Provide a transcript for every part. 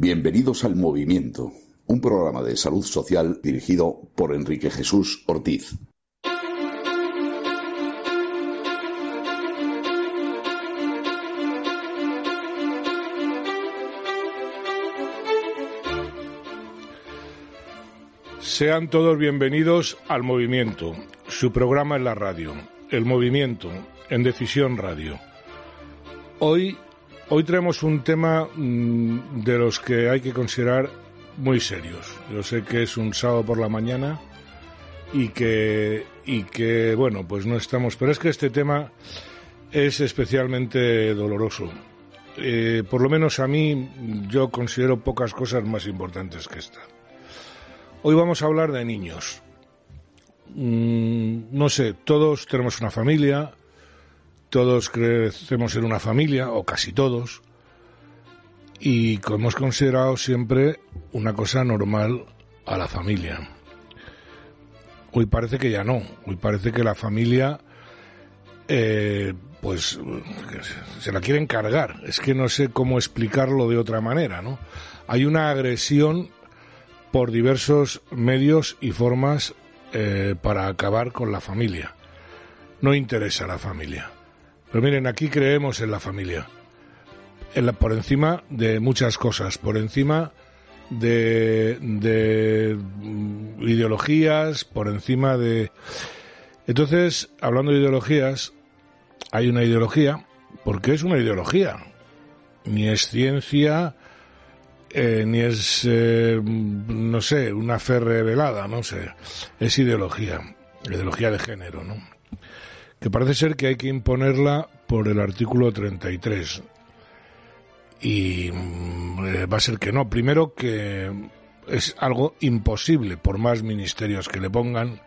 Bienvenidos al Movimiento, un programa de salud social dirigido por Enrique Jesús Ortiz. Sean todos bienvenidos al Movimiento, su programa en la radio, El Movimiento, en Decisión Radio. Hoy Hoy traemos un tema mm, de los que hay que considerar muy serios. Yo sé que es un sábado por la mañana y que, y que, bueno, pues no estamos. Pero es que este tema es especialmente doloroso. Eh, por lo menos a mí, yo considero pocas cosas más importantes que esta. Hoy vamos a hablar de niños. Mm, no sé, todos tenemos una familia, todos crecemos en una familia, o casi todos, y hemos considerado siempre una cosa normal a la familia. Hoy parece que ya no, hoy parece que la familia eh, pues se la quieren cargar. Es que no sé cómo explicarlo de otra manera, ¿no? Hay una agresión por diversos medios y formas eh, para acabar con la familia. No interesa a la familia. Pero miren, aquí creemos en la familia. por encima de muchas cosas, por encima de, mm, ideologías, por encima de... Entonces, hablando de ideologías, hay una ideología, porque es una ideología. Ni es ciencia, eh, ni es, eh, no sé, una fe revelada, no sé. Es ideología, ideología de género, ¿no? Que parece ser que hay que imponerla por el artículo 33. Y mm, eh, va a ser que no. Primero que es algo imposible por más ministerios que le pongan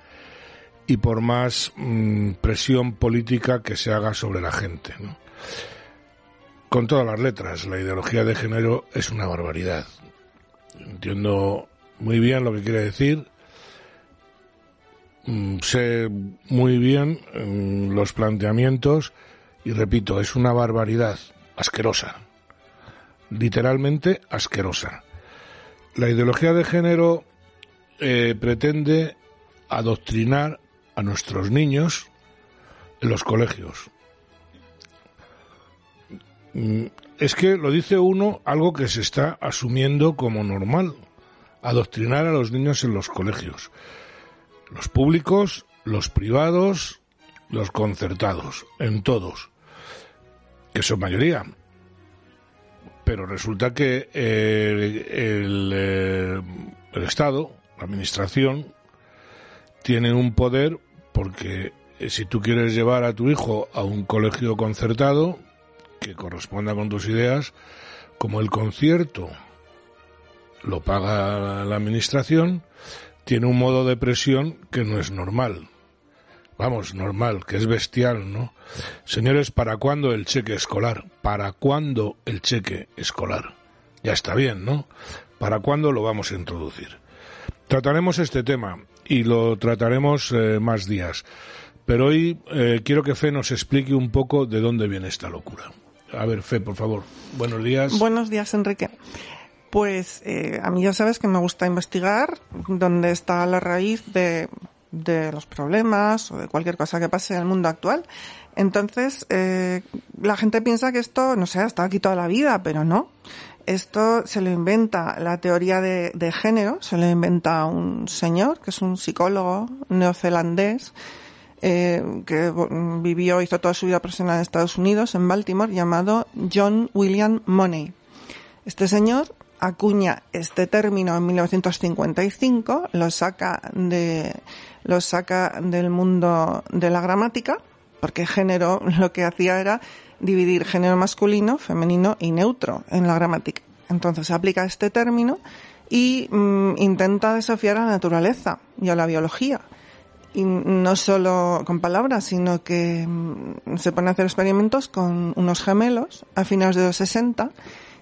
y por más mm, presión política que se haga sobre la gente. Con todas las letras, la ideología de género es una barbaridad. Entiendo muy bien lo que quiere decir sé muy bien mm, los planteamientos y repito, es una barbaridad asquerosa, literalmente asquerosa. La ideología de género eh, pretende adoctrinar a nuestros niños en los colegios. Mm, es que lo dice uno algo que se está asumiendo como normal, adoctrinar a los niños en los colegios los públicos, los privados, los concertados, en todos, que son mayoría. Pero resulta que eh, el, eh, el, Estado, la Administración, tiene un poder porque eh, si tú quieres llevar a tu hijo a un colegio concertado que corresponda con tus ideas, como el concierto lo paga la Administración, tiene un modo de presión que no es normal. Vamos, normal, que es bestial, ¿no? Señores, ¿para cuándo el cheque escolar? ¿Para cuándo el cheque escolar? Ya está bien, ¿no? ¿Para cuándo lo vamos a introducir? Trataremos este tema y lo trataremos eh, más días. Pero hoy eh, quiero que Fe nos explique un poco de dónde viene esta locura. A ver, Fe, por favor. Buenos días. Buenos días, Enrique. Pues eh, a mí ya sabes que me gusta investigar dónde está la raíz de, los problemas o de cualquier cosa que pase en el mundo actual. Entonces, eh, la gente piensa que esto, no sé, ha estado aquí toda la vida, pero no. Esto se lo inventa la teoría de, género, se lo inventa un señor que es un psicólogo neozelandés eh, que vivió, hizo toda su vida profesional en Estados Unidos, en Baltimore, llamado John William Money. Este señor acuña este término en 1955, lo saca de, lo saca del mundo de la gramática, porque género lo que hacía era dividir género masculino, femenino y neutro en la gramática. Entonces aplica este término y mm, intenta desafiar a la naturaleza y a la biología. Y no solo con palabras, sino que mm, se pone a hacer experimentos con unos gemelos a finales de los 60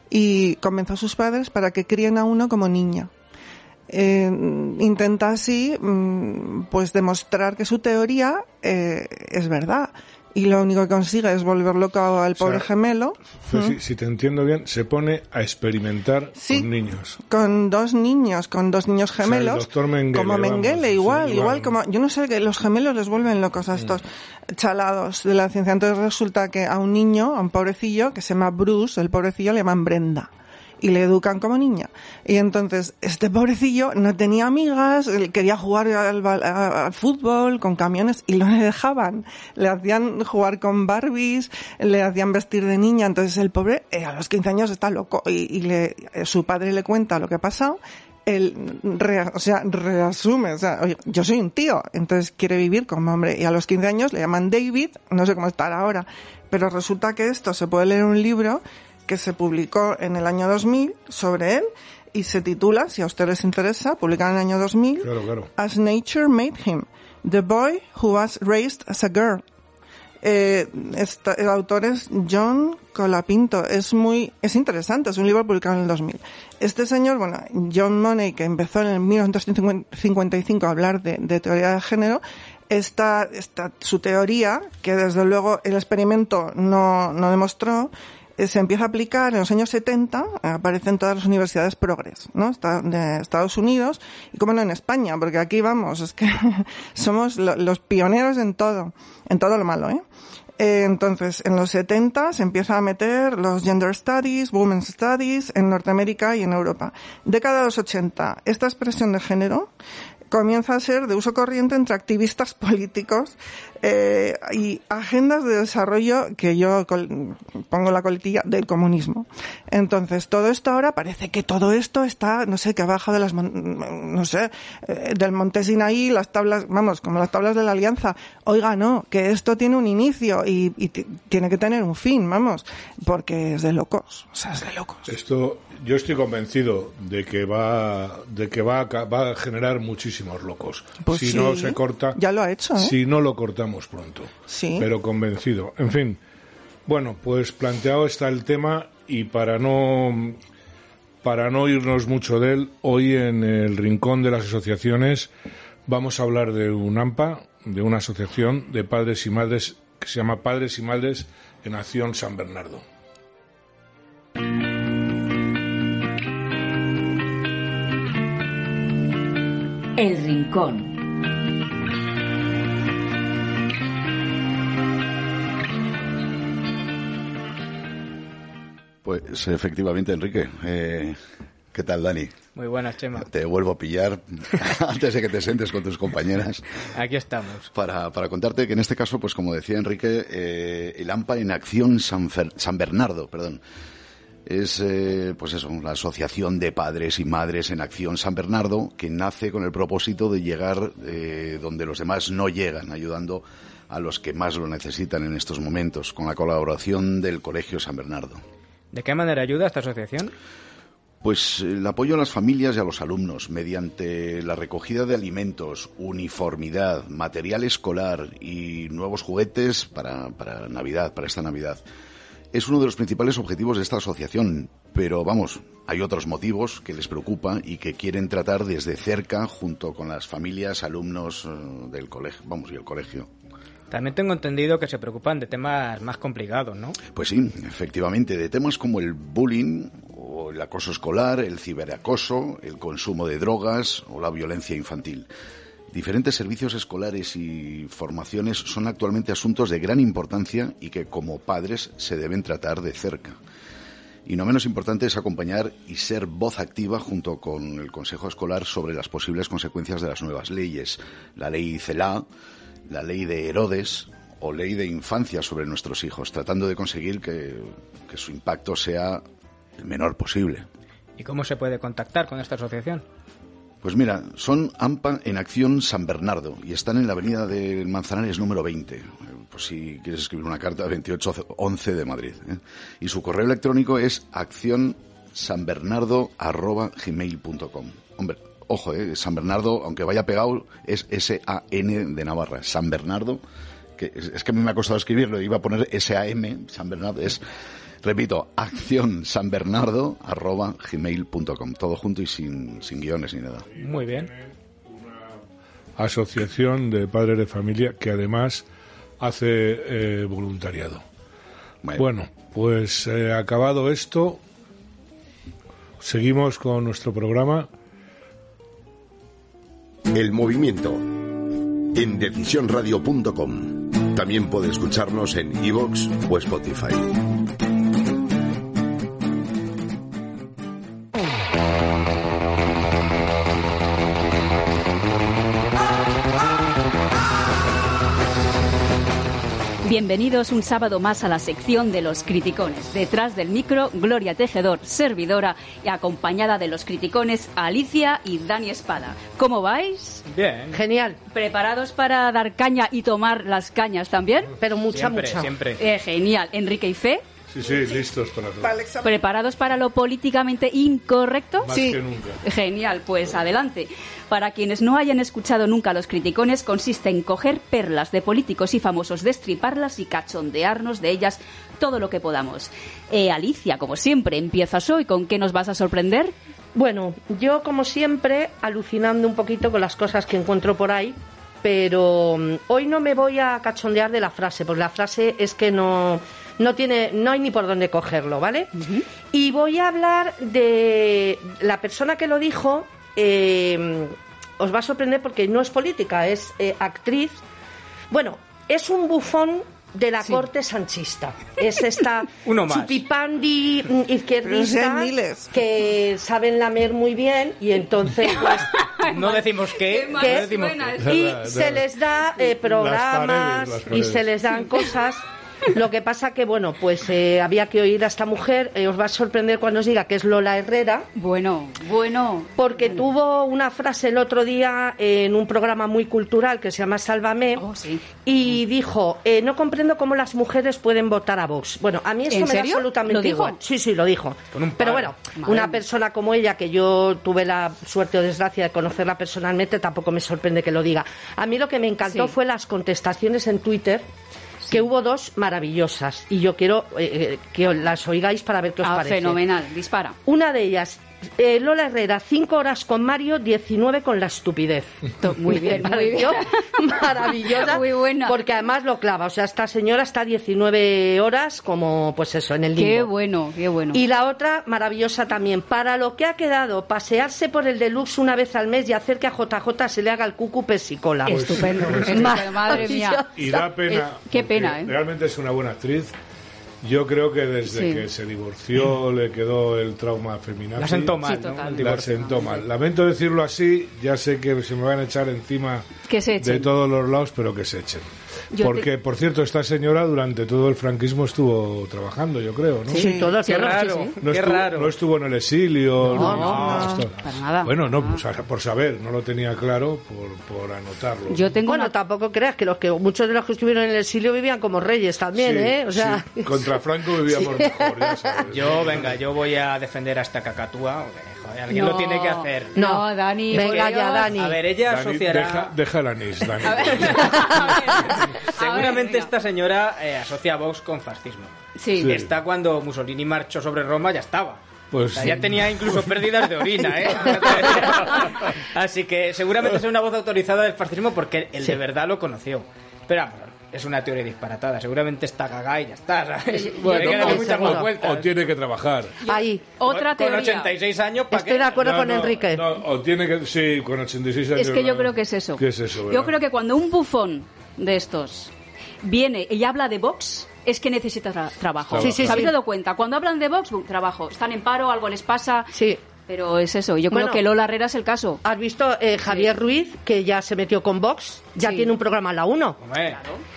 y convenció a sus padres para que críen a uno como niña. Eh, intenta así mm, pues demostrar que su teoría eh, es verdad, y lo único que consigue es volver loco al pobre gemelo. si, te entiendo bien, se pone a experimentar con niños. Con dos niños, con dos niños gemelos. como Mengele, igual, igual, como. Yo no sé que los gemelos les vuelven locos a estos mm. chalados de la ciencia. Entonces resulta que a un niño, a un pobrecillo, que se llama Bruce, el pobrecillo le llaman Brenda y le educan como niña. Y entonces este pobrecillo no tenía amigas, quería jugar al, fútbol con camiones y le dejaban. Le hacían jugar con Barbies, le hacían vestir de niña. Entonces el pobre eh, a los 15 años está loco y, le, eh, su padre le cuenta lo que ha pasado él o sea, reasume, o sea, oye, yo soy un tío, entonces quiere vivir como hombre. Y a los 15 años le llaman David, no sé cómo estará ahora, pero resulta que esto se puede leer en un libro que se publicó en el año 2000 sobre él y se titula, si a ustedes les interesa, publicado en el año 2000, As Nature Made Him, The Boy Who Was Raised as a Girl. Eh, el autor es John Colapinto. Es muy, es interesante, es un libro publicado en el 2000. Este señor, bueno, John Money, que empezó en el 1955 a hablar de, de teoría de género, esta, esta, su teoría, que desde luego el experimento no, no demostró, se empieza a aplicar en los años 70, aparecen todas las universidades progres, ¿no? De Estados Unidos, y como no en España, porque aquí vamos, es que somos los pioneros en todo, en todo lo malo, ¿eh? ¿eh? Entonces, en los 70 se empieza a meter los Gender Studies, Women's Studies en Norteamérica y en Europa. Década de los 80, esta expresión de género comienza a ser de uso corriente entre activistas políticos eh, y agendas de desarrollo que yo pongo la coletilla del comunismo. Entonces, todo esto ahora parece que todo esto está, no sé, que abajo de las, no sé, eh, del monte Sinaí, las tablas, vamos, como las tablas de la alianza. Oiga, no, que esto tiene un inicio y, y tiene que tener un fin, vamos, porque es de locos, o sea, es de locos. Esto, yo estoy convencido de que va, de que va a, va a generar muchísimos locos. Pues si no se corta, ya lo ha hecho. ¿eh? Si no lo cortamos pronto. Sí. Pero convencido. En fin. Bueno, pues planteado está el tema y para no para no irnos mucho de él, hoy en el rincón de las asociaciones vamos a hablar de un AMPA, de una asociación de padres y madres que se llama Padres y Madres en Acción San Bernardo. El Rincón. Pues efectivamente, Enrique. Eh, ¿Qué tal, Dani? Muy buenas, Chema. Te vuelvo a pillar antes de que te sientes con tus compañeras. Aquí estamos. Para, para contarte que en este caso, pues como decía Enrique, eh, el AMPA en Acción San, San Bernardo, perdón, es eh, pues eso, la Asociación de Padres y Madres en Acción San Bernardo, que nace con el propósito de llegar eh, donde los demás no llegan, ayudando a los que más lo necesitan en estos momentos, con la colaboración del Colegio San Bernardo. ¿De qué manera ayuda esta asociación? Pues el apoyo a las familias y a los alumnos mediante la recogida de alimentos, uniformidad, material escolar y nuevos juguetes para, para Navidad, para esta Navidad es uno de los principales objetivos de esta asociación, pero vamos, hay otros motivos que les preocupan y que quieren tratar desde cerca junto con las familias, alumnos eh, del colegio, vamos, y el colegio. También tengo entendido que se preocupan de temas más complicados, ¿no? Pues sí, efectivamente, de temas como el bullying o el acoso escolar, el ciberacoso, el consumo de drogas o la violencia infantil. Diferentes servicios escolares y formaciones son actualmente asuntos de gran importancia y que como padres se deben tratar de cerca. Y no menos importante es acompañar y ser voz activa junto con el Consejo Escolar sobre las posibles consecuencias de las nuevas leyes. La ley CELA, la ley de Herodes o ley de infancia sobre nuestros hijos, tratando de conseguir que, que su impacto sea el menor posible. ¿Y cómo se puede contactar con esta asociación? Pues mira, son AMPA en Acción San Bernardo y están en la avenida del Manzanares número 20, por si quieres escribir una carta, 2811 de Madrid. ¿eh? Y su correo electrónico es accionsanbernardo.gmail.com. Hombre, ojo, ¿eh? San Bernardo, aunque vaya pegado, es S-A-N de Navarra. San Bernardo, que es, es, que a mí me ha costado escribirlo, iba a poner S-A-M, San Bernardo, es Repito, accionsanbernardo.gmail.com. Todo junto y sin, sin guiones ni nada. Muy bien. Una asociación de padres de familia que además hace eh, voluntariado. Bueno, pues eh, acabado esto, seguimos con nuestro programa. El movimiento en decisionradio.com. También puede escucharnos en iVoox o Spotify. Bienvenidos un sábado más a la sección de los criticones. Detrás del micro, Gloria Tejedor, servidora, y acompañada de los criticones, Alicia y Dani Espada. ¿Cómo vais? Bien. Genial. ¿Preparados para dar caña y tomar las cañas también? Pero mucha, Siempre, mucha. siempre. Eh, genial. Enrique y Fe, Sí, sí, listos para todo. Para. ¿preparados para lo políticamente incorrecto? Más Sí. que nunca. Genial, pues adelante. Para quienes no hayan escuchado nunca los criticones, consiste en coger perlas de políticos y famosos, destriparlas y cachondearnos de ellas todo lo que podamos. Eh, Alicia, como siempre, empiezas hoy. ¿Con qué nos vas a sorprender? Bueno, yo como siempre alucinando un poquito con las cosas que encuentro por ahí, pero mm, hoy no me voy a cachondear de la frase, porque la frase es que no no tiene no hay ni por dónde cogerlo, ¿vale? Y voy a hablar de la persona que lo dijo. eh, os va a sorprender porque no es política, es eh, actriz. Bueno, es un bufón de la corte sanchista. Es esta Uno más. chupipandi izquierdista si hay miles. que saben lamer muy bien y entonces pues No decimos qué, no ¿Qué? decimos qué. y se es les da eh, programas paredes, y se les dan cosas lo que pasa que bueno pues eh, había que oír a esta mujer eh, os va a sorprender cuando os diga que es Lola Herrera Bueno, bueno. porque tuvo una frase el otro día en un programa muy cultural que se llama Sálvame Oh, sí. y dijo eh, no comprendo cómo las mujeres pueden votar a Vox. Bueno, a mí esto ¿En me da serio? absolutamente ¿Lo dijo? igual. Sí, sí, lo dijo. Con un Pero bueno, Madre una persona como ella que yo tuve la suerte o desgracia de conocerla personalmente tampoco me sorprende que lo diga. A mí lo que me encantó Sí. fue las contestaciones en Twitter que hubo dos maravillosas y yo quiero eh, eh, que las oigáis para ver qué os Ah, parece. fenomenal, dispara. Una de ellas, eh, Lola Herrera, cinco horas con Mario, 19 con la estupidez. Muy bien, muy bien. maravillosa. Muy buena. Porque además lo clava. O sea, esta señora está 19 horas como, pues eso, en el limbo. Qué bueno, qué bueno. Y la otra, maravillosa también. Para lo que ha quedado, pasearse por el deluxe una vez al mes y hacer que a JJ se le haga el cucu pesicola. Estupendo, Pues- estupendo, madre mía. Y da pena. Qué pena, ¿eh? Realmente es una buena actriz. Yo creo que desde Sí. que se divorció le quedó el trauma feminazi. La sentó Sí, mal, ¿no? total. La divorcio. sentó mal. Lamento decirlo así, ya sé que se me van a echar encima Que se echen. de todos los lados, pero que se echen. Yo Porque, te- por cierto, esta señora durante todo el franquismo estuvo trabajando, yo creo, ¿no? Sí, todo, Qué raro, sí, sí. No qué estuvo, raro. no estuvo en el exilio. No, no, no, para nada. Bueno, no, Ah. pues, por saber, no lo tenía claro por, por anotarlo. Yo tengo Bueno, una... tampoco creas que los que muchos de los que estuvieron en el exilio vivían como reyes también, Sí, ¿eh? O sea, sí, contra Franco vivíamos mejor, ya sabes. Yo, venga, yo voy a defender a esta cacatúa. Alguien lo No. tiene que hacer. No, Dani. Venga ya. Dani. A ver, ella Dani, asociará... deja, deja el anís, Dani. A ver, a ver, Seguramente esta señora eh, asocia a Vox con fascismo. Sí. Sí. Está cuando Mussolini marchó sobre Roma, ya estaba. Pues O sea, ya tenía incluso pérdidas de orina, ¿eh? Así que seguramente es una voz autorizada del fascismo porque él de verdad lo conoció. Pero vamos, es una teoría disparatada. Seguramente está cagada y ya está, ¿sabes? Bueno, Hay que darle o- muchas seguro. más vueltas. o tiene que trabajar. ahí. Otra Con teoría. 86 años, ¿para Estoy qué? de acuerdo No, con no, Enrique. no, o tiene que, sí, con 86 años. Es que yo no. creo que es eso. ¿Qué es eso? Yo creo que cuando un bufón de estos viene y habla de Vox, es que necesita tra- trabajo. Sí, sí, ¿Os habéis sí. dado cuenta? Cuando hablan de Vox, boom, trabajo. Están en paro, algo les pasa. Sí. Pero es eso. Yo creo Bueno. que Lola Herrera es el caso. ¿Has visto eh, Javier Ruiz, que ya se metió con Vox? Ya Sí. tiene un programa en la 1. Hombre,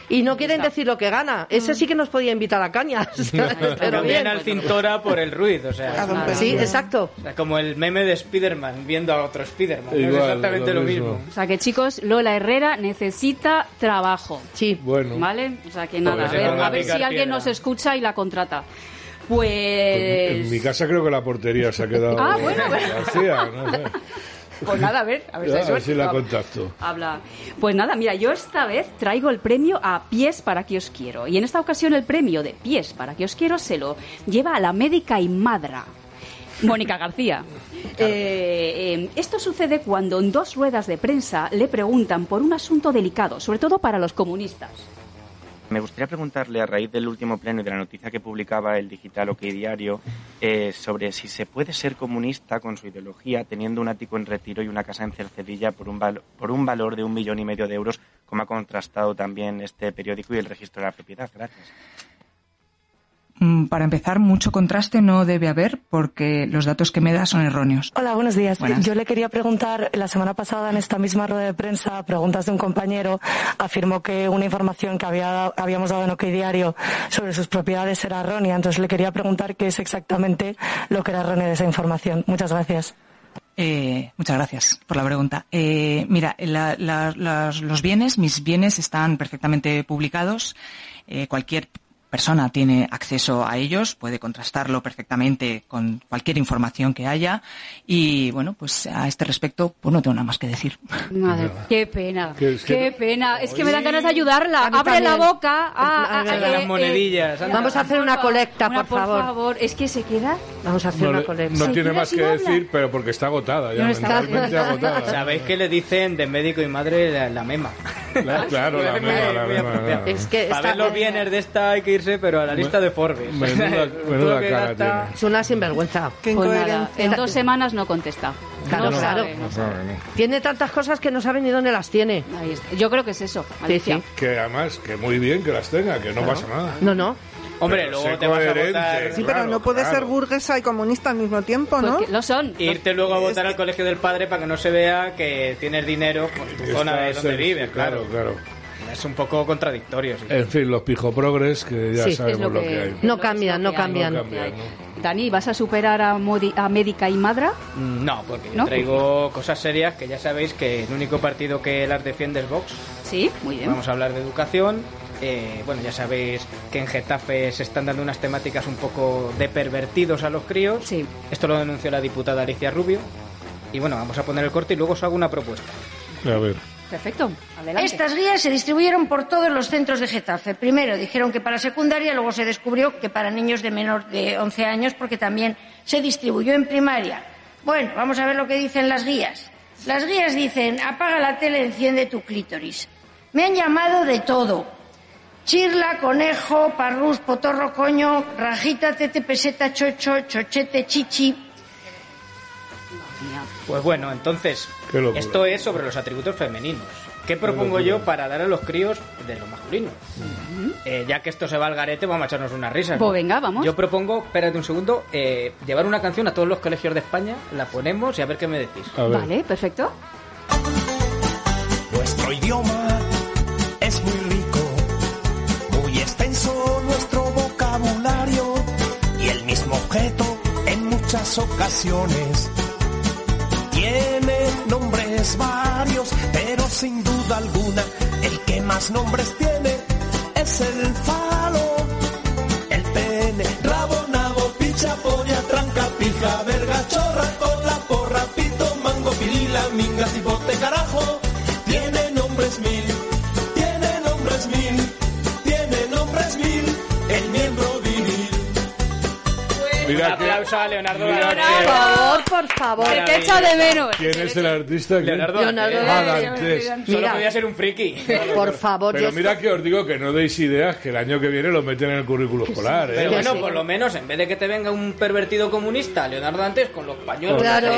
Y no quieren decir lo que gana. Ese sí que nos podía invitar a cañas. Pero bien. al cintora por el Ruiz, o sea, nada. Sí, exacto. O sea, como el meme de Spiderman viendo a otro Spiderman. ¿no? Igual, es exactamente lo lo mismo. mismo. O sea que chicos, Lola Herrera necesita trabajo. Sí. Bueno. ¿Vale? O sea que nada, a ver, a ver si alguien piedra. nos escucha y la contrata. Pues en mi casa creo que la portería se ha quedado Ah, bueno, vacía, no sé. Pues nada, a ver, a ver si Ya, la contacto. Habla. Pues nada, mira, yo esta vez traigo el premio a Pies para que os quiero. Y en esta ocasión el premio de Pies para que os quiero se lo lleva a la médica y madra. Mónica García. Eh, eh, esto sucede cuando en dos ruedas de prensa le preguntan por un asunto delicado, sobre todo para los comunistas. Me gustaría preguntarle, a raíz del último pleno y de la noticia que publicaba el digital OK Diario, eh, sobre si se puede ser comunista con su ideología teniendo un ático en retiro y una casa en Cercedilla por un, por un valor de un millón y medio de euros, como ha contrastado también este periódico y el registro de la propiedad. Gracias. Mm, para empezar, mucho contraste no debe haber porque los datos que me da son erróneos. Hola, buenos días. Yo le quería preguntar, la semana pasada en esta misma rueda de prensa, preguntas de un compañero, afirmó que una información que había, habíamos dado en OK Diario sobre sus propiedades era errónea. Entonces le quería preguntar qué es exactamente lo que era erróneo de esa información. Muchas gracias. Eh, muchas gracias por la pregunta. Eh, mira, los bienes, mis bienes están perfectamente publicados. Eh, cualquier persona tiene acceso a ellos, puede contrastarlo perfectamente con cualquier información que haya y bueno, pues a este respecto pues no tengo nada más que decir. Madre, qué pena, qué, pena. Es que me dan ganas de ayudarla. Abre la boca. Ah, las eh, monedillas. Eh, vamos a hacer una colecta, por, favor. por favor. Es que se queda. Vamos a hacer una colecta. No tiene más que decir, pero porque está agotada ya, mentalmente agotada. ¿Sabéis que le dicen de médico y madre la, mema? claro, la mema, la. Es que Para ver los bienes de esta hay que irse, pero a la lista de Forbes. Menuda, cara tiene. Es una sinvergüenza. Qué pues en dos semanas no contesta. Claro, no Sabe, Tiene tantas cosas que no sabe ni dónde las tiene. Yo creo que es eso, Que además, que muy bien que las tenga, que no pasa nada. No, no. Hombre, luego te vas a votar. Sí, pero no puede ser burguesa y comunista al mismo tiempo, ¿no? lo son. Irte luego a votar al colegio del padre para que no se vea que tienes dinero por tu zona de donde vives, claro. claro es un poco contradictorio. En fin, los pijoprogres que ya sabemos lo que, hay. No cambian, no cambian. Dani, ¿vas a superar a, a Médica y Madra? Mm, no, porque traigo cosas serias que ya sabéis que el único partido que las defiende es Vox. Sí, muy bien. Vamos a hablar de educación. Eh, bueno, ya sabéis que en Getafe se están dando unas temáticas un poco de pervertidos a los críos. Sí. Esto lo denunció la diputada Alicia Rubio. Y bueno, vamos a poner el corte y luego os hago una propuesta. A ver. Perfecto. Adelante. Estas guías se distribuyeron por todos los centros de Getafe. Primero dijeron que para secundaria, luego se descubrió que para niños de menor de 11 años, porque también se distribuyó en primaria. Bueno, vamos a ver lo que dicen las guías. Las guías dicen, apaga la tele, enciende tu clítoris. Me han llamado de todo. Chirla, conejo, parrús, potorro, coño, rajita, tete, peseta, chocho, chochete, chichi. Pues bueno, entonces, esto es sobre los atributos femeninos. ¿Qué propongo yo para dar a los críos de lo masculino? Eh, ya que esto se va al garete, vamos a echarnos una risa. Pues venga, vamos. Yo propongo, espérate un segundo, eh, llevar una canción a todos los colegios de España, la ponemos y a ver qué me decís. Vale, perfecto. Nuestro idioma objeto en muchas ocasiones. Tiene nombres varios, pero sin duda alguna el que más nombres tiene es el falo, el pene, rabo, nabo, picha, polla, tranca, pija, verga, chorra, cola, porra, pito, mango, pirila, minga, Un aplauso a Leonardo. Por favor, por favor. Que echa de menos. ¿Quién es el artista? Leonardo. Leonardo Ah, Dantes. Dantes. Solo Mira. podía ser un friki. Por favor, Pero mira que os digo que no deis ideas que el año que viene lo meten en el currículo escolar, ¿eh? Pero bueno, sí. por lo menos en vez de que te venga un pervertido comunista, Leonardo antes con los pañuelos. Claro.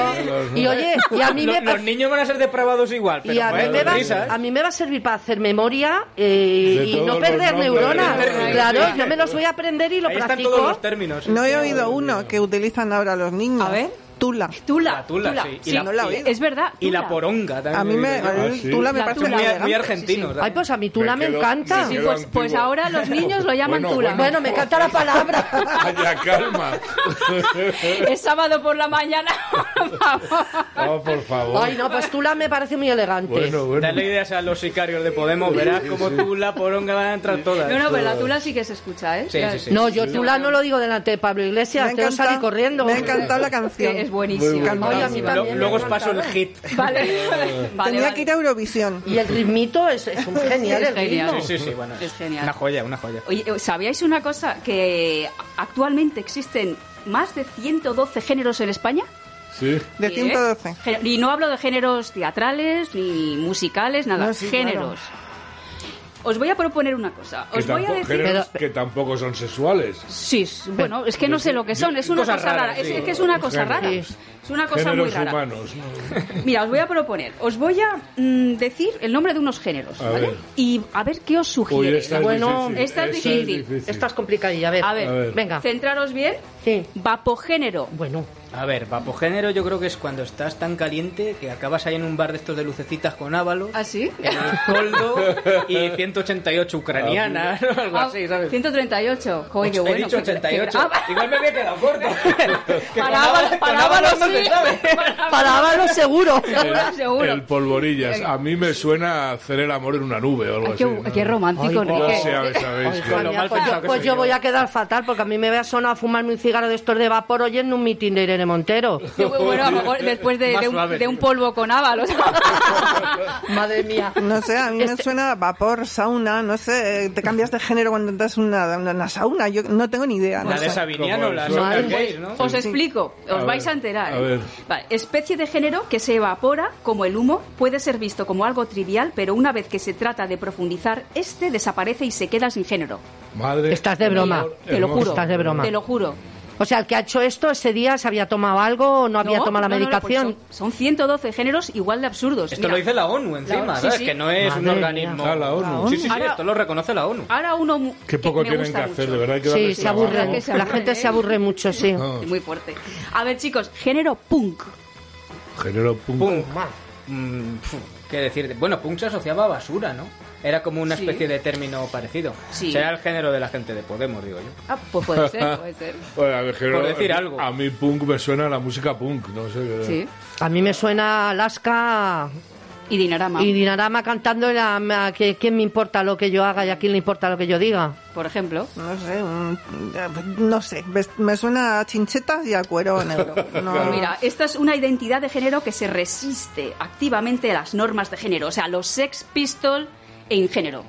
Y oye, y a mí Los, me los niños van a ser depravados igual, pero y a mí, joder, me va, risas. a mí me va a servir para hacer memoria eh, De y todos no los perder nombres. neuronas. Claro, yo me los voy a aprender y lo Ahí están practico. todos los términos. No he oído uno que utilizan ahora los niños. Tula. Tula. La tula, sí. Y Sí, la- no la he oído. Es verdad. Y la tula. poronga también. A mí me, yo. el Ah, sí. tula me La parece tula. muy muy, elegante. muy argentino. Ay, pues a mi tula me, quedo- encanta. me Sí, quedo pues, pues ahora los niños lo llaman Bueno, tula. bueno. Bueno, me encanta la palabra. Vaya calma. Es sábado por la mañana. Oh, por favor. Ay, no, pues tula me parece muy elegante. Bueno, bueno. Dale ideas a los sicarios de Podemos, verás como tú la poronga van a entrar todas. No, no, pero la tula sí que se escucha, ¿eh? Sí, sí, sí. No, yo tula no lo digo delante de Pablo Me Iglesias, que salir encantado- corriendo. Me ha encantado la canción. buenísimo. Lo- luego os paso el hit. Vale. vale, Tenía vale. que ir a Eurovisión. Y el ritmito es, es un genial. Es el genial. ritmo. Sí, sí, sí, bueno. Es genial. Una joya, una joya. Oye, ¿sabíais una cosa? Que actualmente existen más de 112 géneros en España. Sí. De Sí, 112. ¿eh? Y no hablo de géneros teatrales ni musicales, nada. No, sí, géneros. Os voy a proponer una cosa. Que, Os voy a decir... que tampoco son sexuales. Sí, bueno, es que no sé lo que son, es una cosa rara, es, sí. es que es una cosa rara. Géneros. Es una cosa Géneros muy rara. Mira, os voy a proponer, os voy a mm, decir el nombre de unos géneros, A ¿vale? ver. Y a ver qué os sugiere. Uy, esta es Bueno, difícil. esta es esta difícil. Esta es complicadilla, a ver. A ver, A ver. Venga. centraros bien. Sí. Vapogénero. Bueno. A ver, vapogénero yo creo que es cuando estás tan caliente que acabas ahí en un bar de estos de lucecitas con ábalos, ¿Ah, sí? en el coldo y 188 ucranianas, o algo Ah, así, ¿sabes? 138. Joder, qué He bueno. dicho qué- qué- 88. Ah, Igual me había quedado corto. que Para Ábalos- para ábalos Ábalos no se sí. sabe. Para Ábalos seguro. El polvorillas. A mí me suena hacer el amor en una nube o algo Ay, así. qué, ¿no? qué romántico. No pues yo, pues yo voy a quedar fatal porque a mí me vea sonar a fumarme un cigarro de estos de vapor oyendo un mitin de Montero. Sí, bueno, a lo mejor después de, un, de polvo con ábalos. Madre mía. No sé, a mí me suena vapor, sauna, no sé, te cambias de género cuando entras en una, una, una sauna, yo no tengo ni idea. No La de. Sabiniano, la Madre. Gays, ¿no? Os explico, os A vais ver, a enterar. a ver. Vale, especie de género que se evapora como el humo, puede ser visto como algo trivial, pero una vez que se trata de profundizar, este desaparece y se queda sin género. Madre. Estás de broma. Te lo juro. Estás de broma. Te lo juro. O sea, el que ha hecho esto ese día se había tomado algo o no había No, tomado la no, no, no, pues medicación. son, son 112 géneros igual de absurdos. Esto Mira, lo dice la ONU encima, sí, ¿sabes? sí. Que no es un organismo... Ah, la ONU. Sí, sí, sí, Ahora- esto lo reconoce la ONU. Ahora uno Qué poco me tienen que hacer, de verdad. Hay que Sí, se aburren. que se La gente ¿eh? se aburre mucho, sí. No. Muy fuerte. A ver, chicos, género punk. Género punk. Punk. Mm, pf, ¿Qué decir? Bueno, punk se asociaba a basura, ¿no? Era como una Sí. especie de término parecido. Sí. Será el género de la gente de Podemos, digo yo. Ah, pues puede ser, puede ser. Bueno, género- Por decir algo. A mí punk me suena a la música punk, no sé. Sí. A mí me suena Alaska Y Dinarama, y Dinarama cantando la, que quién me importa lo que yo haga y a quién le importa lo que yo diga. por ejemplo. No sé, un- no sé, me suena a chinchetas y a cuero negro. No, mira, esta es una identidad de género que se resiste activamente a las normas de género, o sea, los Sex Pistol en género.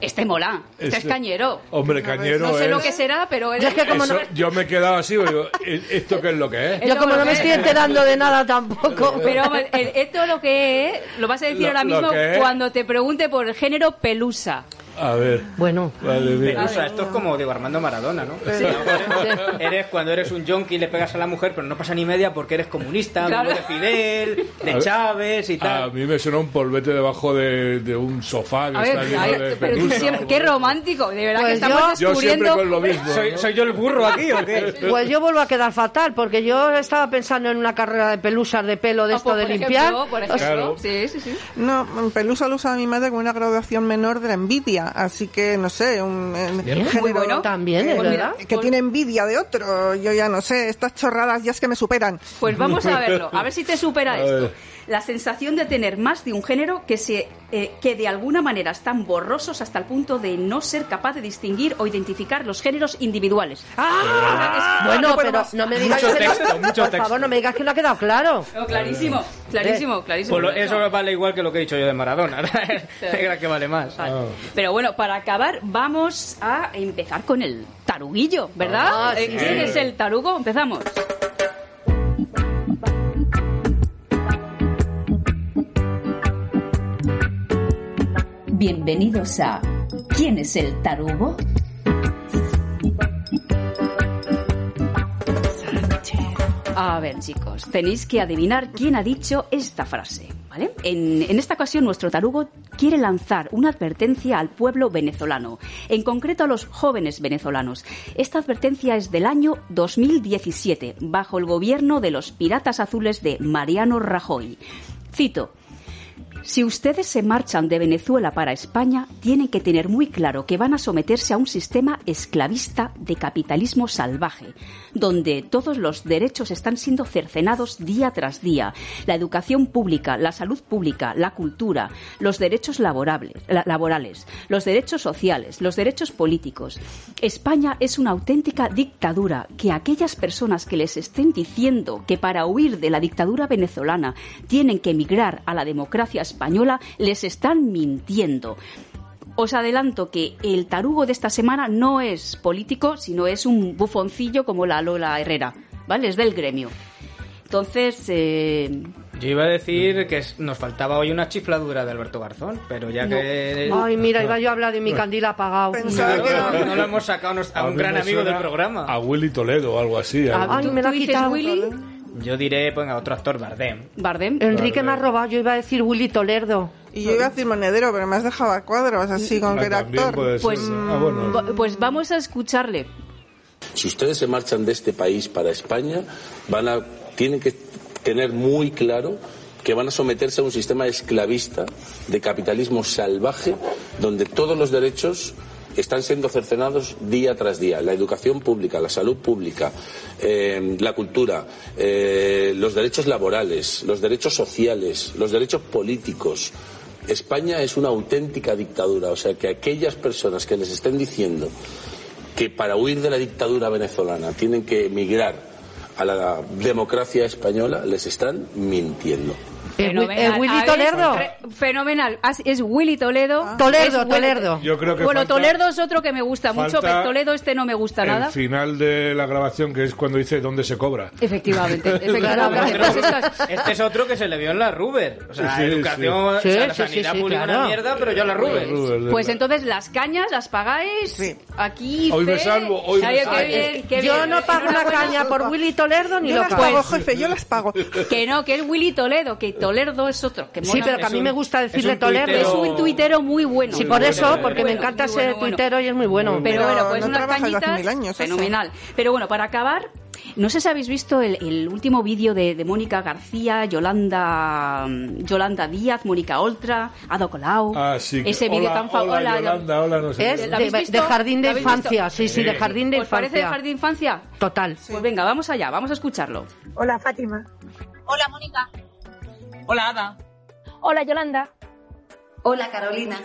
Este mola, este, es Este- cañero. Hombre, cañero No sé es... lo que será, pero es... Yo es que como no, yo me he quedado así, digo, ¿e- ¿esto qué es lo que es? yo como no me estoy enterando de nada tampoco. Pero hombre, el- esto lo que es, lo vas a decir Lo- ahora mismo es- cuando te pregunte por el género pelusa. A ver, Bueno, esto es como Diego Armando Maradona, ¿no? Sí, eres, eres cuando eres un yonki y le pegas a la mujer, pero no pasa ni media porque eres comunista, Claro. de Fidel, A de Chávez y A tal. mí me suena un polvete debajo de, de un sofá que A está ver, lleno ay, de pero tú pelusa. siempre, qué romántico, de verdad que Pues estamos yo- Yo siempre descubriendo... con lo mismo. ¿Soy, ¿no? ¿Soy yo el burro aquí o qué? pues yo vuelvo a quedar fatal porque yo estaba pensando en una carrera de pelusas de pelo de Ah, esto pues, de por limpiar. ejemplo, por ejemplo, Claro. sí, sí, sí. No, Pelusa lo usa mi madre con una graduación menor de la envidia, así que no sé, un eh, Bien, género muy bueno. También, es Pues verdad. que tiene envidia de otro, yo ya no sé, estas chorradas ya es que me superan. Pues vamos a verlo, a ver si te supera esto. La sensación de tener más de un género que, se, eh, que de alguna manera están borrosos hasta el punto de no ser capaz de distinguir o identificar los géneros individuales. Ah, bueno, pero no me digas Mucho que no- mucho por texto. favor, no me digas que no ha quedado claro. Oh, clarísimo, clarísimo, clarísimo. Pues lo- eso vale igual que lo que he dicho yo de Maradona. Era que vale más. Vale. Pero bueno, para acabar, vamos a empezar con el taruguillo, ¿verdad? Ah, sí, Eh, ¿Quién es el tarugo? Empezamos. Bienvenidos a ¿Quién es el tarugo? A ver, chicos, tenéis que adivinar quién ha dicho esta frase. En, en esta ocasión, nuestro tarugo quiere lanzar una advertencia al pueblo venezolano, en concreto a los jóvenes venezolanos. Esta advertencia es del año 2017, bajo el gobierno de los piratas azules de Mariano Rajoy. Cito. Si ustedes se marchan de Venezuela para España, tienen que tener muy claro que van a someterse a un sistema esclavista de capitalismo salvaje, donde todos los derechos están siendo cercenados día tras día. La educación pública, la salud pública, la cultura, los derechos laborales, los derechos sociales, los derechos políticos. España es una auténtica dictadura que aquellas personas que les estén diciendo que para huir de la dictadura venezolana tienen que emigrar a la democracia española les están mintiendo. Os adelanto que el tarugo de esta semana no es político, sino es un bufoncillo como la Lola Herrera, ¿vale? Es del gremio. Entonces, eh, Yo iba a decir que nos faltaba hoy una chifladura de Alberto Garzón, pero ya que... Ay, mira, iba yo a hablar de mi candil apagado. Claro, no, no lo hemos sacado a A un gran amigo del programa. A Willy Toledo o algo así. algo. Ay, me lo ha ¿Tú dices quitado. Willy? Yo diré, venga, otro actor, Bardem. Bardem. Enrique me ha robado, yo iba a decir Willy Toledo. Y yo iba a decir monedero, pero me has dejado a cuadros, así con Ah, que era actor. Pues, Ah, bueno. pues vamos a escucharle. Si ustedes se marchan de este país para España, van a, tienen que tener muy claro que van a someterse a un sistema esclavista de capitalismo salvaje, donde todos los derechos están siendo cercenados día tras día. La educación pública, la salud pública, eh, la cultura, eh, los derechos laborales, los derechos sociales, los derechos políticos. España es una auténtica dictadura, o sea que aquellas personas que les estén diciendo que para huir de la dictadura venezolana tienen que emigrar a la democracia española, les están mintiendo. ¿El, Wi- el Willy Toledo? Fenomenal. Ah, Es Willy Toledo. Toledo, Es Willy- Toledo. Yo creo que bueno, falta- Toledo es otro que me gusta mucho, pero Toledo este no me gusta nada. El final de la grabación, que es cuando dice dónde se cobra. Efectivamente. Pues es- Este es otro que se le vio en la Ruber. O sea, Sí, educación, sí. o sea, la sanidad sí, sí, pública claro. una mierda, pero yo la Ruber. Pues entonces las cañas las pagáis aquí. Hoy me salvo, hoy me Ay, qué salvo. bien, qué Yo bien. no pago una caña por Willy Toledo ni Yo lo las pago. pago, jefe, yo las pago. Que no, que es Willy Toledo, que Toledo es otro. Que Sí, pero que a mí me gusta decirle tuitero- Es un tuitero muy bueno. Sí, por eso, porque me encanta bueno. tuitero y es muy bueno. Pero, Pero bueno, pues no unas cañitas, mil años, ese. fenomenal. Pero bueno, para acabar, no sé si habéis visto el, el último vídeo de, de Mónica García, Yolanda mm, Yolanda Díaz, Mónica Oltra, Ada Colau. Ah, sí. Ese vídeo tan famoso. Hola, Yolanda, hola, no sé Es qué. ¿Lo habéis de, visto? de jardín de ¿Lo habéis infancia, sí, sí, de jardín de ¿Os parece de infancia. jardín de infancia? Total. Pues venga, vamos allá, vamos a escucharlo. Hola, Fátima. Hola, Mónica. Hola, Ada. Hola, Yolanda. Hola, Carolina.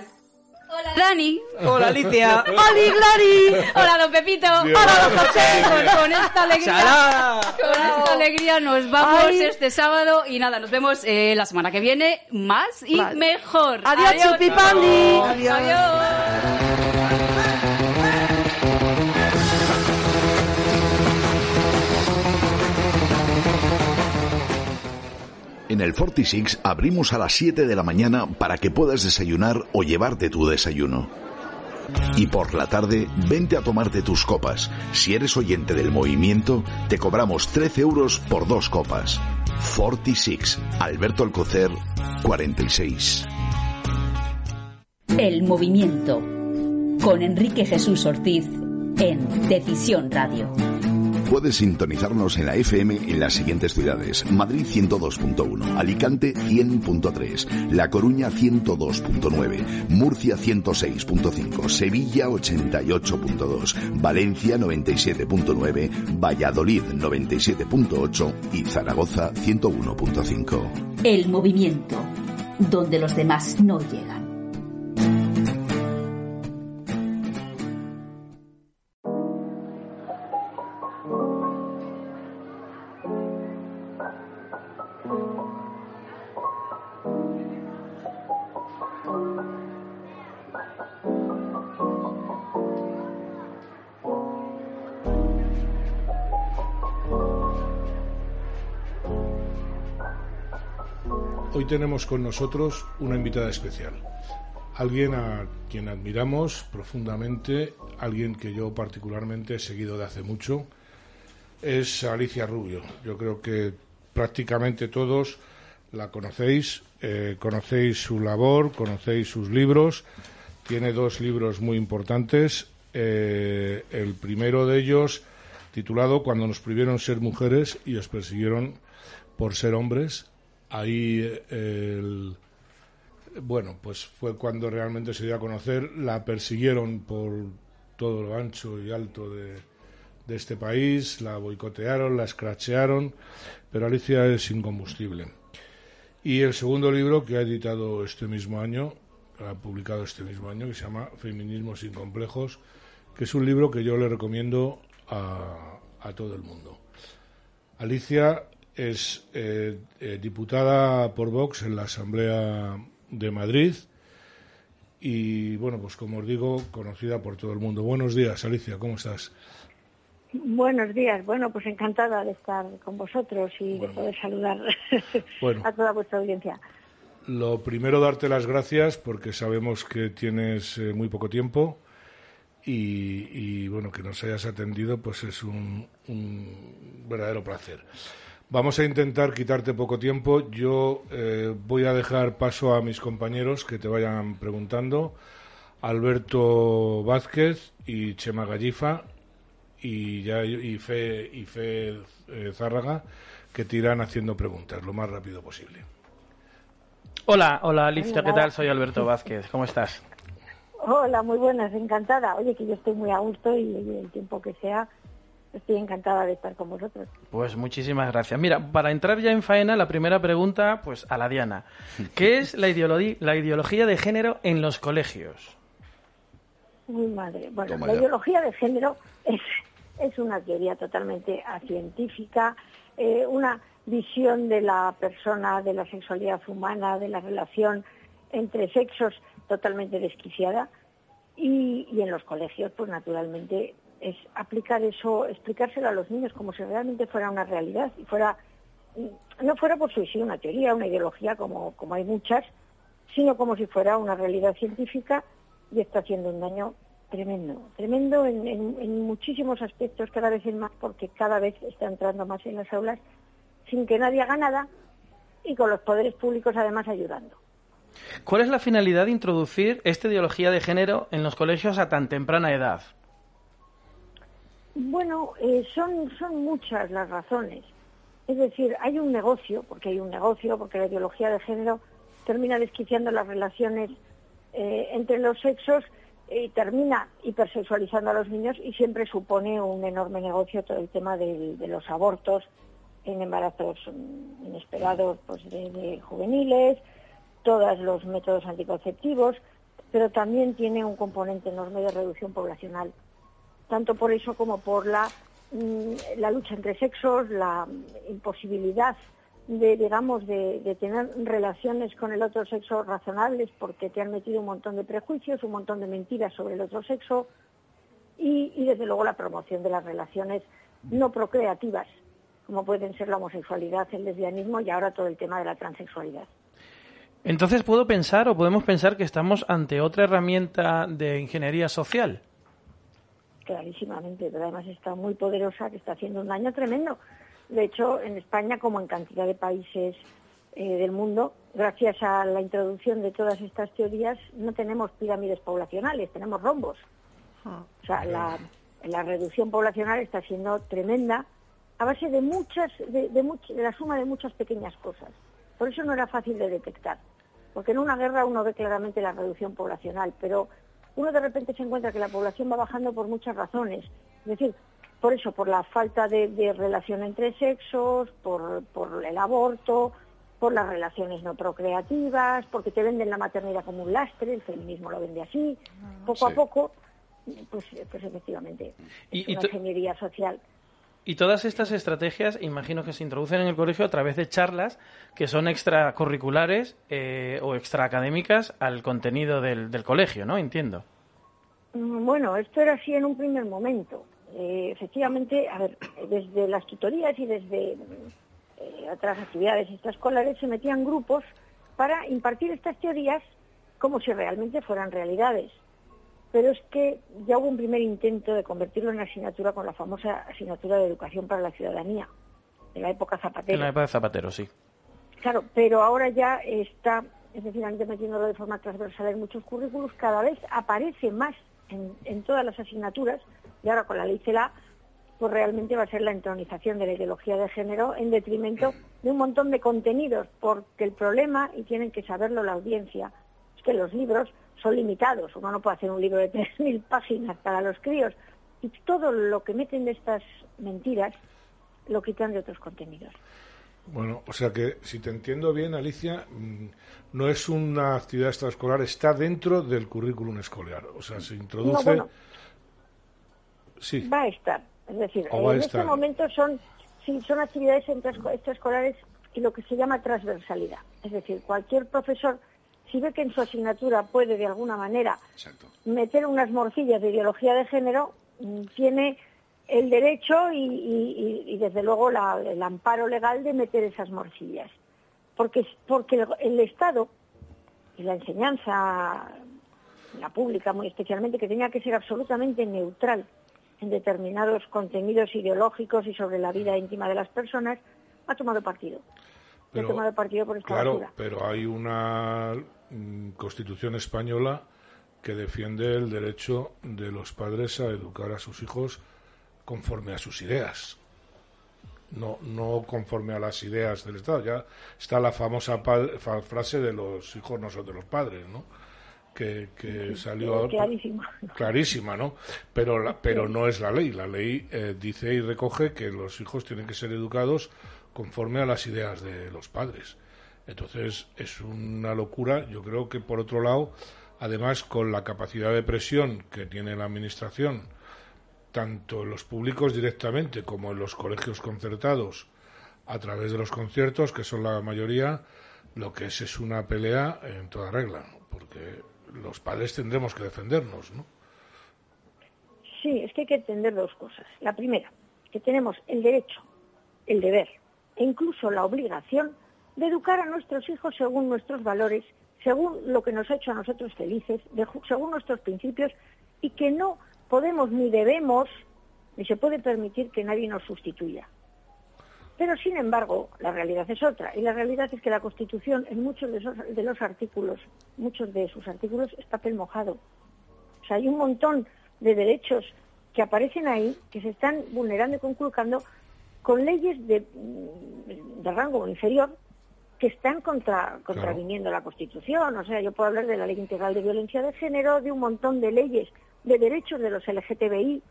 Hola, Dani. Hola, Alicia. ¡Hola, Glari! Hola, don Pepito. Dios. Hola, don José. Con, con esta alegría. Con esta alegría nos vamos Ay. este sábado y nada, nos vemos eh, la semana que viene más y Vale. mejor. Adiós, chupipandi. Adiós. Adiós. En el 46 abrimos a las 7 de la mañana para que puedas desayunar o llevarte tu desayuno. Y por la tarde, vente a tomarte tus copas. Si eres oyente del movimiento, te cobramos 13 euros por dos copas. 46, Alberto Alcocer, 46. El movimiento. Con Enrique Jesús Ortiz en Decisión Radio. Puedes sintonizarnos en la FM en las siguientes ciudades. Madrid 102.1, Alicante 100.3, La Coruña 102.9, Murcia 106.5, Sevilla 88.2, Valencia 97.9, Valladolid 97.8 y Zaragoza 101.5. El movimiento. Donde los demás no llegan. Hoy tenemos con nosotros una invitada especial. Alguien a quien admiramos profundamente, alguien que yo particularmente he seguido de hace mucho, es Alicia Rubio. Yo creo que prácticamente todos la conocéis, eh, conocéis su labor, conocéis sus libros. Tiene dos libros muy importantes. Eh, el primero de ellos, titulado Cuando nos prohibieron ser mujeres y os persiguieron por ser hombres. Ahí el, bueno, pues fue cuando realmente se dio a conocer. La persiguieron por todo lo ancho y alto de, este país, la boicotearon, la escrachearon, pero Alicia es incombustible. Y el segundo libro que ha editado este mismo año, ha publicado este mismo año, que se llama Feminismo sin complejos, que es un libro que yo le recomiendo a todo el mundo. Alicia es eh, eh, diputada por Vox en la Asamblea de Madrid y, bueno, pues como os digo, conocida por todo el mundo. Buenos días, Alicia, ¿cómo estás? Buenos días. Bueno, pues encantada de estar con vosotros y de poder saludar Bueno. a toda vuestra audiencia. Lo primero, darte las gracias porque sabemos que tienes eh, muy poco tiempo y, y, bueno, que nos hayas atendido pues es un, un verdadero placer. Vamos a intentar quitarte poco tiempo. Yo eh, voy a dejar paso a mis compañeros que te vayan preguntando. Alberto Vázquez y Chema Gallifa y ya y Fe, y Fe eh, Zárraga que te irán haciendo preguntas lo más rápido posible. Hola, hola Alicia, ¿qué tal? Soy Alberto Vázquez, ¿cómo estás? Hola, muy buenas, encantada. Oye, que yo estoy muy a gusto y el tiempo que sea, estoy encantada de estar con vosotros. Pues muchísimas gracias. Mira, para entrar ya en faena, la primera pregunta, pues a la Diana. ¿Qué es la, ideologi- la ideología de género en los colegios? Muy madre. Bueno, Toma la ya. ideología de género es, es una teoría totalmente científica, eh, una visión de la persona, de la sexualidad humana, de la relación entre sexos totalmente desquiciada. Y, y en los colegios, pues naturalmente, es aplicar eso, explicárselo a los niños como si realmente fuera una realidad y fuera, no fuera por sí una teoría, una ideología como, como hay muchas, sino como si fuera una realidad científica y está haciendo un daño tremendo, tremendo en, en- en muchísimos aspectos, cada vez es más, porque cada vez está entrando más en las aulas sin que nadie haga nada y con los poderes públicos además ayudando. ¿Cuál es la finalidad de introducir esta ideología de género en los colegios a tan temprana edad? Bueno, eh, son, son muchas las razones. Es decir, hay un negocio, porque hay un negocio, porque la ideología de género termina desquiciando las relaciones eh, entre los sexos y termina hipersexualizando a los niños y siempre supone un enorme negocio todo el tema de los abortos en embarazos mm, inesperados pues de juveniles, todos los métodos anticonceptivos, pero también tiene un componente enorme de reducción poblacional tanto por eso como por la, mm, la lucha entre sexos, la imposibilidad de, digamos, de, de tener relaciones con el otro sexo razonables porque te han metido un montón de prejuicios, un montón de mentiras sobre el otro sexo y, y desde luego la promoción de las relaciones no procreativas, como pueden ser la homosexualidad, el lesbianismo y ahora todo el tema de la transexualidad. Entonces, ¿puedo pensar o podemos pensar que estamos ante otra herramienta de ingeniería social? Clarísimamente, pero además está muy poderosa, que está haciendo un daño tremendo. De hecho, en España, como en cantidad de países eh, del mundo, gracias a la introducción de todas estas teorías, no tenemos pirámides poblacionales, tenemos rombos. O sea, la, la reducción poblacional está siendo tremenda a base de muchas, de, de much- de la suma de muchas pequeñas cosas. Por eso no era fácil de detectar, porque en una guerra uno ve claramente la reducción poblacional, pero uno de repente se encuentra que la población va bajando por muchas razones. Es decir, por eso, por la falta de, de relación entre sexos, por, por el aborto, por las relaciones no procreativas, porque te venden la maternidad como un lastre, el feminismo lo vende así. Poco a poco, pues, pues efectivamente, es y una ingeniería social. Y todas estas estrategias, imagino que se introducen en el colegio a través de charlas que son extracurriculares eh, o extraacadémicas al contenido del, del colegio, ¿no? Entiendo. Mm, Bueno, esto era así en un primer momento. Eh, efectivamente, a ver, desde las tutorías y desde eh, otras actividades extraescolares se metían grupos para impartir estas teorías como si realmente fueran realidades. Pero es que ya hubo un primer intento de convertirlo en asignatura con la famosa asignatura de educación para la ciudadanía, de la época Zapatero. En la época de Zapatero, sí. Claro, pero ahora ya está, es decir, han ido metiéndolo de forma transversal en muchos currículos, cada vez aparece más en, en todas las asignaturas, y ahora con la ley CELA, pues realmente va a ser la entronización de la ideología de género en detrimento de un montón de contenidos, porque el problema, y tienen que saberlo la audiencia, es que los libros son limitados, uno no puede hacer un libro de 3.000 páginas para los críos, y todo lo que meten de estas mentiras lo quitan de otros contenidos. Bueno, o sea que si te entiendo bien, Alicia, mm, no es una actividad extraescolar, está dentro del currículum escolar. O sea, se introduce. No, bueno. Sí. Va a estar. Es decir, en estar. este momento son, sí, son actividades extraesco- extraescolares y lo que se llama transversalidad. Es decir, cualquier profesor, si ve que en su asignatura puede de alguna manera meter unas morcillas de ideología de género, mm, tiene el derecho y, y- y, desde luego la- el amparo legal de meter esas morcillas. Porque, porque el, el Estado y la enseñanza, la pública muy especialmente, que tenía que ser absolutamente neutral en determinados contenidos ideológicos y sobre la vida íntima de las personas, ha tomado partido. Pero, ha tomado partido por esta Claro, pero hay una constitución española que defiende el derecho de los padres a educar a sus hijos conforme a sus ideas. No, no conforme a las ideas del Estado. Ya está la famosa frase de los hijos no son de los padres, ¿no? Que, que salió ahora- Clarísimo. clarísima, ¿no? Pero, la- pero no es la ley. La ley eh, dice y recoge que los hijos tienen que ser educados conforme a las ideas de los padres. Entonces es una locura. Yo creo que por otro lado, además con la capacidad de presión que tiene la administración, tanto en los públicos directamente como en los colegios concertados, a través de los conciertos, que son la mayoría, lo que es es una pelea en toda regla, porque los padres tendremos que defendernos, ¿no? Sí, es que hay que entender dos cosas. La primera, que tenemos el derecho, el deber e incluso la obligación de educar a nuestros hijos según nuestros valores, según lo que nos ha hecho a nosotros felices, según nuestros principios y que no podemos ni debemos ni se puede permitir que nadie nos sustituya. Pero, sin embargo, la realidad es otra. Y la realidad es que la Constitución, en muchos de, los artículos, muchos de sus artículos, es papel mojado. O sea, hay un montón de derechos que aparecen ahí, que se están vulnerando y conculcando con leyes de rango inferior que están contra, contraviniendo la Constitución. O sea, yo puedo hablar de la Ley Integral de Violencia de Género, de un montón de leyes de derechos de los LGTBI,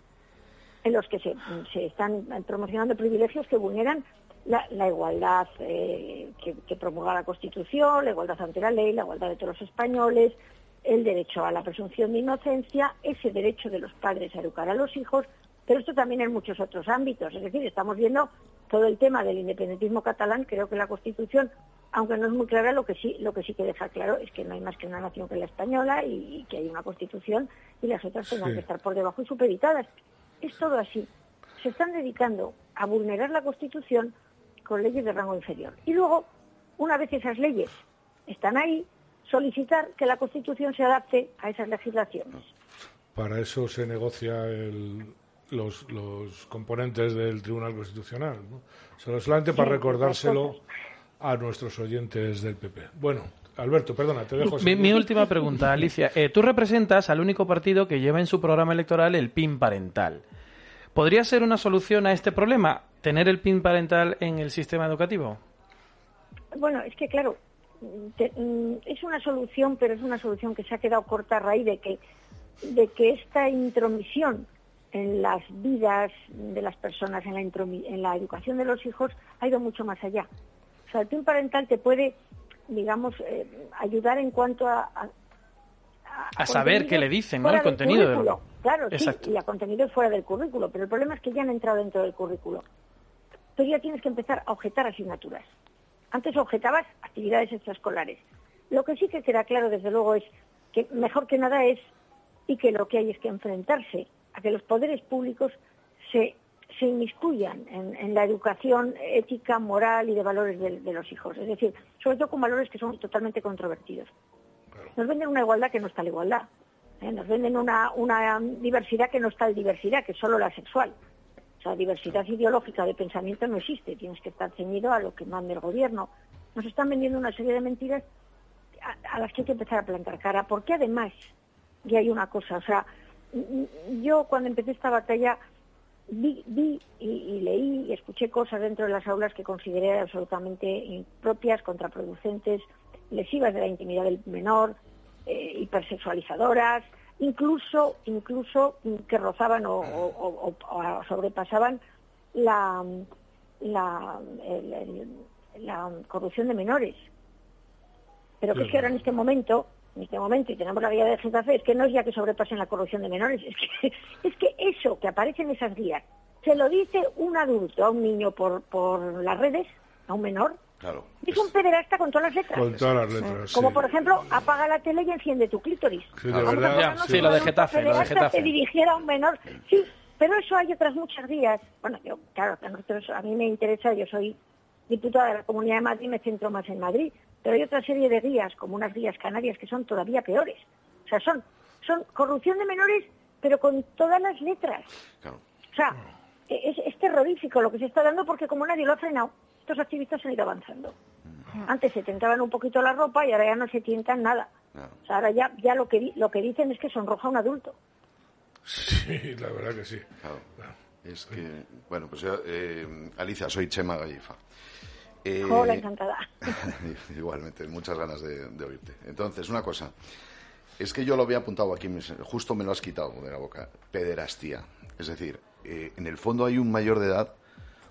en los que se, se están promocionando privilegios que vulneran la, la igualdad eh, que, que promulga la Constitución, la igualdad ante la ley, la igualdad de todos los españoles, el derecho a la presunción de inocencia, ese derecho de los padres a educar a los hijos, pero esto también en muchos otros ámbitos. Es decir, estamos viendo todo el tema del independentismo catalán. Creo que la Constitución, aunque no es muy clara, lo que sí, lo que sí que deja claro es que no hay más que una nación que la española y, y que hay una Constitución y las otras Sí. que estar por debajo y supeditadas. Es todo así. Se están dedicando a vulnerar la Constitución con leyes de rango inferior. Y luego, una vez esas leyes están ahí, solicitar que la Constitución se adapte a esas legislaciones. Para eso se negocia el- los, los componentes del Tribunal Constitucional. ¿no? Solo- solamente para Sí, recordárselo a nuestros oyentes del PP. Bueno, Alberto, perdona, te dejo. Mi, mi última pregunta, Alicia. Eh, tú representas al único partido que lleva en su programa electoral el PIN parental. ¿Podría ser una solución a este problema tener el PIN parental en el sistema educativo? Bueno, es que claro, te- mm, es una solución, pero es una solución que se ha quedado corta a raíz de que, de que esta intromisión en las vidas de las personas, en la, en la educación de los hijos, ha ido mucho más allá. O sea, el PIN parental te puede, digamos, eh, ayudar en cuanto a, a- A saber qué le dicen, ¿no? El contenido. del-. Claro, Exacto. sí, y a contenidos fuera del currículo, pero el problema es que ya han entrado dentro del currículo. Entonces ya tienes que empezar a objetar asignaturas. Antes objetabas actividades extraescolares. Lo que sí que queda claro, desde luego, es que mejor que nada es, y que lo que hay es que enfrentarse a que los poderes públicos se, se inmiscuyan en, en la educación ética, moral y de valores de, de los hijos. Es decir, sobre todo con valores que son totalmente controvertidos. Nos venden una igualdad que no está la igualdad. ¿eh? Nos venden una, una diversidad que no está la diversidad, que es solo la sexual. O sea, diversidad ideológica de pensamiento no existe. Tienes que estar ceñido a lo que manda el gobierno. Nos están vendiendo una serie de mentiras a, a las que hay que empezar a plantar cara. Porque además, y hay una cosa, o sea, yo cuando empecé esta batalla vi, vi y, leí y escuché cosas dentro de las aulas que consideré absolutamente impropias, contraproducentes, lesivas de la intimidad del menor, eh, hipersexualizadoras, incluso, incluso que rozaban o, sobrepasaban la, la, la corrupción de menores. Pero que es que ahora en este momento, en este momento, y tenemos la guía de Getafe, es que no es ya que sobrepasen la corrupción de menores, es que, es que eso que aparece en esas guías, se lo dice un adulto a un niño por, por las redes, a un menor, Claro. es un pederasta con todas las letras. Con todas las letras, Como sí. por ejemplo, apaga la tele y enciende tu clítoris. Sí, de verdad. Sí, lo de Getafe, lo de pederasta Getafe. que dirigiera a un menor. Sí, pero eso hay otras muchas guías. Bueno, yo, claro, a, nosotros, a mí me interesa, yo soy diputada de la Comunidad de Madrid, me centro más en Madrid, pero hay otra serie de guías, como unas guías canarias, que son todavía peores. O sea, son, son corrupción de menores, pero con todas las letras. O sea, es, es terrorífico lo que se está dando porque como nadie lo ha frenado, estos activistas han ido avanzando. Antes se tentaban un poquito la ropa y ahora ya no se tientan nada. O sea, ahora ya, ya lo, que, di- lo que dicen es que sonroja a un adulto. Sí, la verdad que sí. Es que, bueno, pues yo, eh, Alicia, soy Chema Gallifa. Eh, Hola, encantada. Igualmente, muchas ganas de, de oírte. Entonces, una cosa. Es que yo lo había apuntado aquí, me- justo me lo has quitado de la boca. Pederastía. Es decir, eh, en el fondo hay un mayor de edad,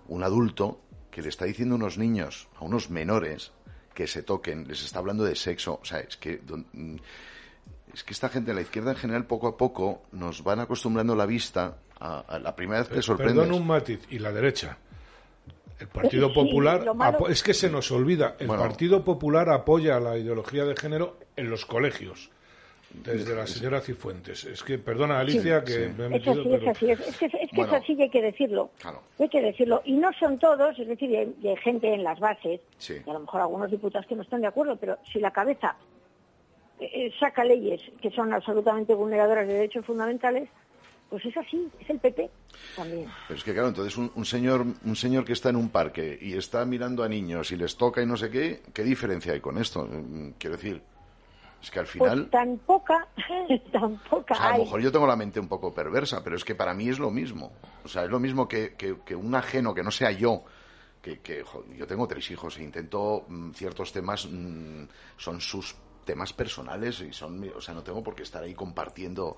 un adulto, que le está diciendo a unos niños, a unos menores, que se toquen, les está hablando de sexo. O sea, es que. don- es que esta gente, la izquierda en general, poco a poco nos van acostumbrando la vista a, a la primera vez que te sorprendes. Perdón un matiz. Y la derecha. El Partido Popular, malo- es que se nos olvida, el Bueno. Partido Popular apoya la ideología de género en los colegios, desde la señora Cifuentes. Es que, perdona Alicia, Sí, que sí. me he Es metido, así, pero... es así, es, es que, es, que Bueno. es así y hay que decirlo. Hay que decirlo. Y no son todos, es decir, hay, hay gente en las bases, Sí. y a lo mejor algunos diputados que no están de acuerdo, pero si la cabeza eh, eh, saca leyes que son absolutamente vulneradoras de derechos fundamentales, pues es así, es el PP también. Pero es que claro, entonces un, un señor un señor que está en un parque y está mirando a niños y les toca y no sé qué, ¿qué diferencia hay con esto? Mm, Quiero decir, es que al final, Pues tan poca, tan poca o sea, a lo mejor yo tengo la mente un poco perversa, pero es que para mí es lo mismo. O sea, es lo mismo que, que- que un ajeno que no sea yo. Que, que, yo tengo tres hijos e intento mm, ciertos temas mm, son sus temas personales y son o sea no tengo por qué estar ahí compartiendo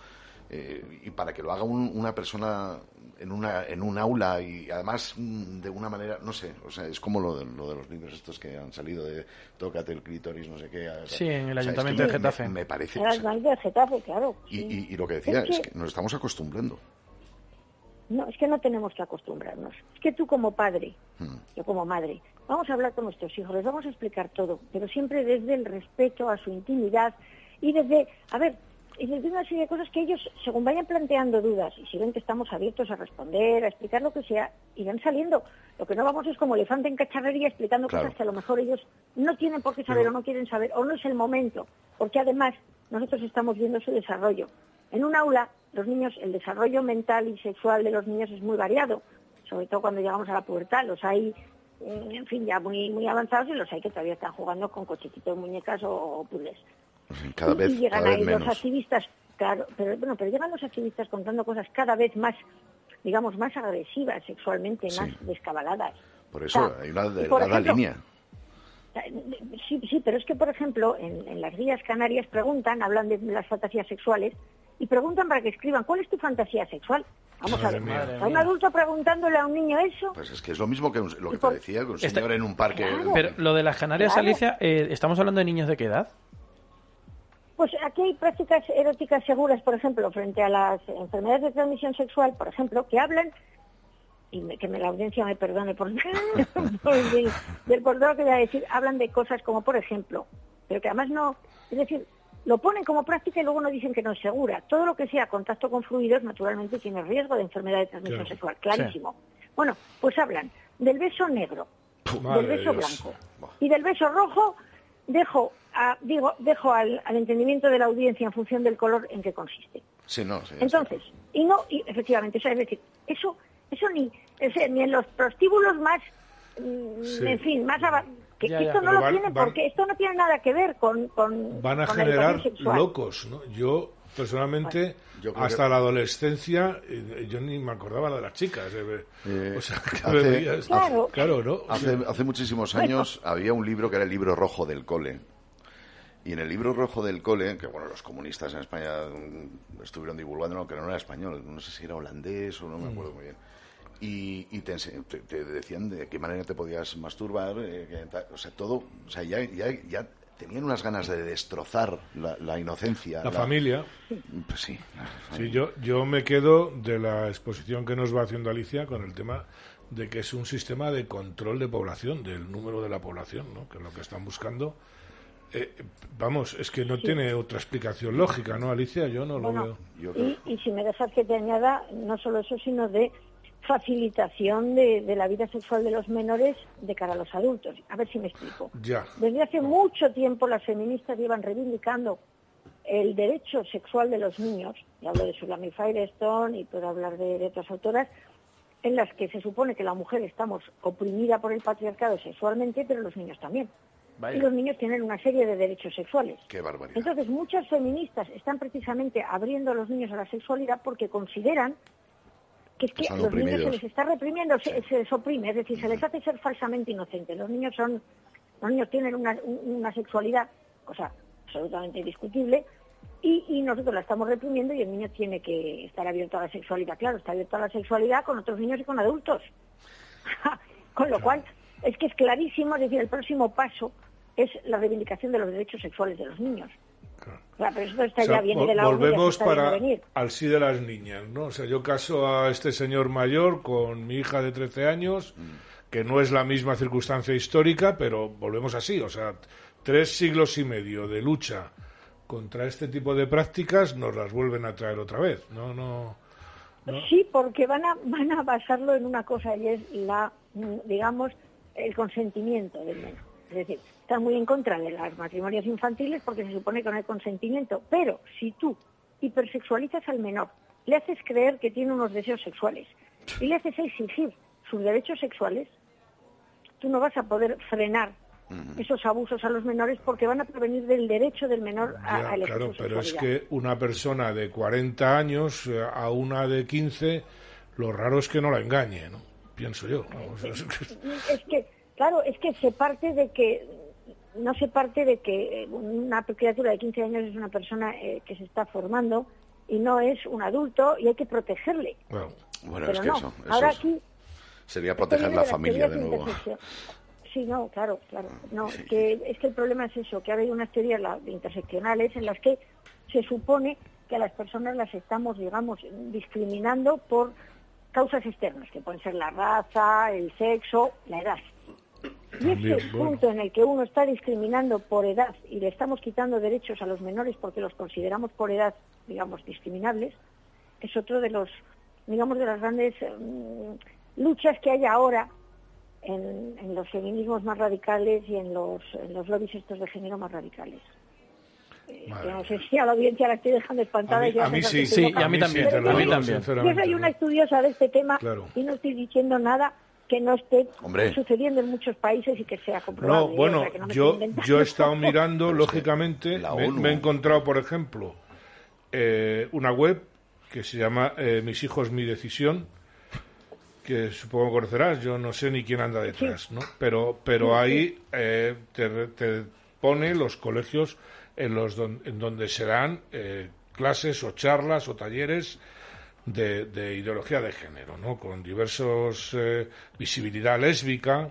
eh, y para que lo haga un- una persona en una en un aula y además mm, de una manera no sé o sea es como lo de, lo de los libros estos que han salido de tócate el clítoris no sé qué Sí, en el O sea, es que Ayuntamiento de Getafe. me, me parece o el de Getafe, claro. y, y- y lo que decía Es es que- que nos estamos acostumbrando No, es que no tenemos que acostumbrarnos. Es que tú como padre, Mm. yo como madre, vamos a hablar con nuestros hijos, les vamos a explicar todo, pero siempre desde el respeto a su intimidad y desde, a ver, y desde una serie de cosas que ellos, según vayan planteando dudas, y si ven que estamos abiertos a responder, a explicar lo que sea, irán saliendo. Lo que no vamos es como elefante en cacharrería explicando Claro. cosas que a lo mejor ellos no tienen por qué saber Pero- o no quieren saber, o no es el momento, porque además nosotros estamos viendo su desarrollo. En un aula, los niños, el desarrollo mental y sexual de los niños es muy variado, sobre todo cuando llegamos a la pubertad. Los hay, mm, en fin, ya muy muy avanzados y los hay que todavía están jugando con cochecitos, muñecas o, o puzzles. Cada Y- vez y llegan cada vez ahí los activistas, claro, pero bueno, pero llegan los activistas contando cosas cada vez más, digamos, más agresivas sexualmente, Sí. más descabaladas. por eso O sea, hay una delgada ejemplo, línea Sí, sí, pero es que, por ejemplo, en, en las guías canarias preguntan, hablan de las fantasías sexuales y preguntan para que escriban, ¿cuál es tu fantasía sexual? Vamos Madre a ver, mía. a un adulto preguntándole a un niño eso, pues es que es lo mismo que un- lo que te por- decía que un Está- señor en un parque Pero lo de las Canarias, Claro. Alicia, eh, ¿estamos hablando de niños de qué edad? Pues aquí hay prácticas eróticas seguras, por ejemplo, frente a las enfermedades de transmisión sexual, por ejemplo, que hablan, y me- que me, la audiencia me perdone por, por el- del que voy a decir, hablan de cosas como, por ejemplo, pero que además no, es decir, lo ponen como práctica y luego no dicen que no es segura. Todo lo que sea contacto con fluidos, naturalmente, tiene riesgo de enfermedad de transmisión Claro. sexual, clarísimo. Bueno, pues hablan del beso negro, del de beso Dios. blanco y del beso rojo dejo a- digo dejo al, al entendimiento de la audiencia en función del color en que consiste sí no sí, entonces y no y efectivamente o sea, es decir eso eso ni o sea, ni en los prostíbulos más mm, Sí. en fin más que Ya, ya. esto no Pero lo van- tienen van- porque esto no tiene nada que ver con con van a con generar locos, ¿no? Yo, personalmente, Yo hasta que- la adolescencia, eh, yo ni me acordaba de las chicas. eh, Eh, o sea, que hace- veías- Claro. claro, ¿no? O Hace, sea, hace muchísimos Bueno. años había un libro que era el libro rojo del cole. Y en el libro rojo del cole, que bueno, los comunistas en España mm, estuvieron divulgando, que no era español, no sé si era holandés o no me acuerdo muy bien. Y, y te, te- te decían de qué manera te podías masturbar, eh, que o sea, todo, o sea, ya, ya, ya tenían unas ganas de destrozar la, la inocencia. la familia. Pues sí. Sí, yo, yo me quedo de la exposición que nos va haciendo Alicia con el tema de que es un sistema de control de población, del número de la población, ¿no? que es lo que están buscando eh, vamos, es que no tiene otra explicación lógica, ¿no, Alicia? Yo no lo veo. Y, y si me dejas que te añada, no solo eso, sino de facilitación de, de la vida sexual de los menores de cara a los adultos. A ver si me explico. Ya. Desde hace mucho tiempo las feministas llevan reivindicando el derecho sexual de los niños, y hablo de Sulami Firestone y puedo hablar de, de otras autoras, en las que se supone que la mujer estamos oprimida por el patriarcado sexualmente, pero los niños también. Vaya. Y los niños tienen una serie de derechos sexuales. Qué barbaridad. Entonces, muchas feministas están precisamente abriendo a los niños a la sexualidad porque consideran que es que a los niños se les está reprimiendo, se, se les oprime, es decir, se les hace ser falsamente inocentes. Los niños son, los niños tienen una, un- una sexualidad, cosa absolutamente discutible, y, y nosotros la estamos reprimiendo y el niño tiene que estar abierto a la sexualidad. Claro, está abierto a la sexualidad con otros niños y con adultos. con lo cual, es que es clarísimo, es decir, el próximo paso es la reivindicación de los derechos sexuales de los niños. Claro, pero esto está O sea, ya viene vol- de la ONU, ya se volvemos para al sí de las niñas, ¿no? O sea, yo caso a este señor mayor con mi hija de 13 años, que no es la misma circunstancia histórica, pero volvemos así, o sea, tres siglos y medio de lucha contra este tipo de prácticas nos las vuelven a traer otra vez, no, no, no. Sí, porque van a, van a basarlo en una cosa y es la, mm, digamos, el consentimiento del menor. Es decir, están muy en contra de los matrimonios infantiles porque se supone que no hay consentimiento. Pero si tú hipersexualizas al menor, le haces creer que tiene unos deseos sexuales y le haces exigir sus derechos sexuales, tú no vas a poder frenar esos abusos a los menores porque van a provenir del derecho del menor a, Ya, a elegir claro, su pero es que una persona de 40 años eh, a una de 15, lo raro es que no la engañe, ¿no? Pienso yo. vamos, es que- Es que, claro, es que se parte de que, no se parte de que eh, una criatura de 15 años es una persona eh, que se está formando y no es un adulto y hay que protegerle. Bueno, Pero es que no, eso, eso ahora es- aquí... sería proteger la familia de nuevo. Sí, no, claro, claro. No, es que, es que el problema es eso, que ahora hay unas teorías la- interseccionales en las que se supone que a las personas las estamos, digamos, discriminando por causas externas, que pueden ser la raza, el sexo, la edad. Y También, bueno. punto en el que uno está discriminando por edad y le estamos quitando derechos a los menores porque los consideramos por edad, digamos, discriminables, es otro de los, digamos, de las grandes mm, luchas que hay ahora en, en los feminismos más radicales y en los, en los lobbies estos de género más radicales. Eh, que no sé si a la audiencia la estoy dejando espantada. A mí- y a mí sí, sí, y a mí también, Pero te lo yo soy- una estudiosa de este tema Claro. y no estoy diciendo nada que no esté Hombre. sucediendo en muchos países y que sea comprobable. No, bueno, O sea, que no me yo, yo he estado mirando, lógicamente, me, he encontrado, por ejemplo, eh, una web que se llama eh, Mis hijos, mi decisión, que supongo conocerás, yo no sé ni quién anda detrás, ¿no? Pero, pero Sí, ahí eh, te, te pone los colegios en, los don- en donde se dan eh, clases o charlas o talleres de, de ideología de género, ¿no? Con diversos eh, visibilidad lésbica,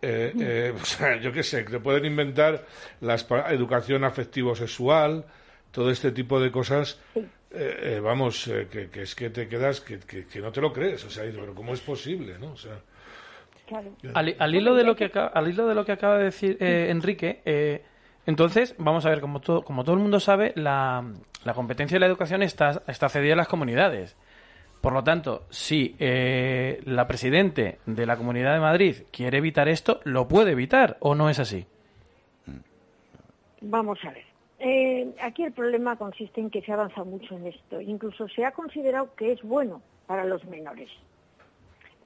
eh, eh, o sea, yo qué sé, que te pueden inventar la educación afectivo-sexual, todo este tipo de cosas. eh, eh, vamos, eh, que, que es que te quedas, que, que- que no te lo crees, o sea, pero ¿cómo es posible, no? O sea, Al, al hilo de lo que acaba, al hilo de lo que acaba de decir eh, Enrique, eh, entonces vamos a ver como todo, como todo el mundo sabe, la, la competencia de la educación está está cedida a las comunidades. Por lo tanto, si eh, la presidente de la Comunidad de Madrid quiere evitar esto, lo puede evitar o no es así. Vamos a ver. Eh, aquí el problema consiste en que se avanza mucho en esto. Incluso se ha considerado que es bueno para los menores.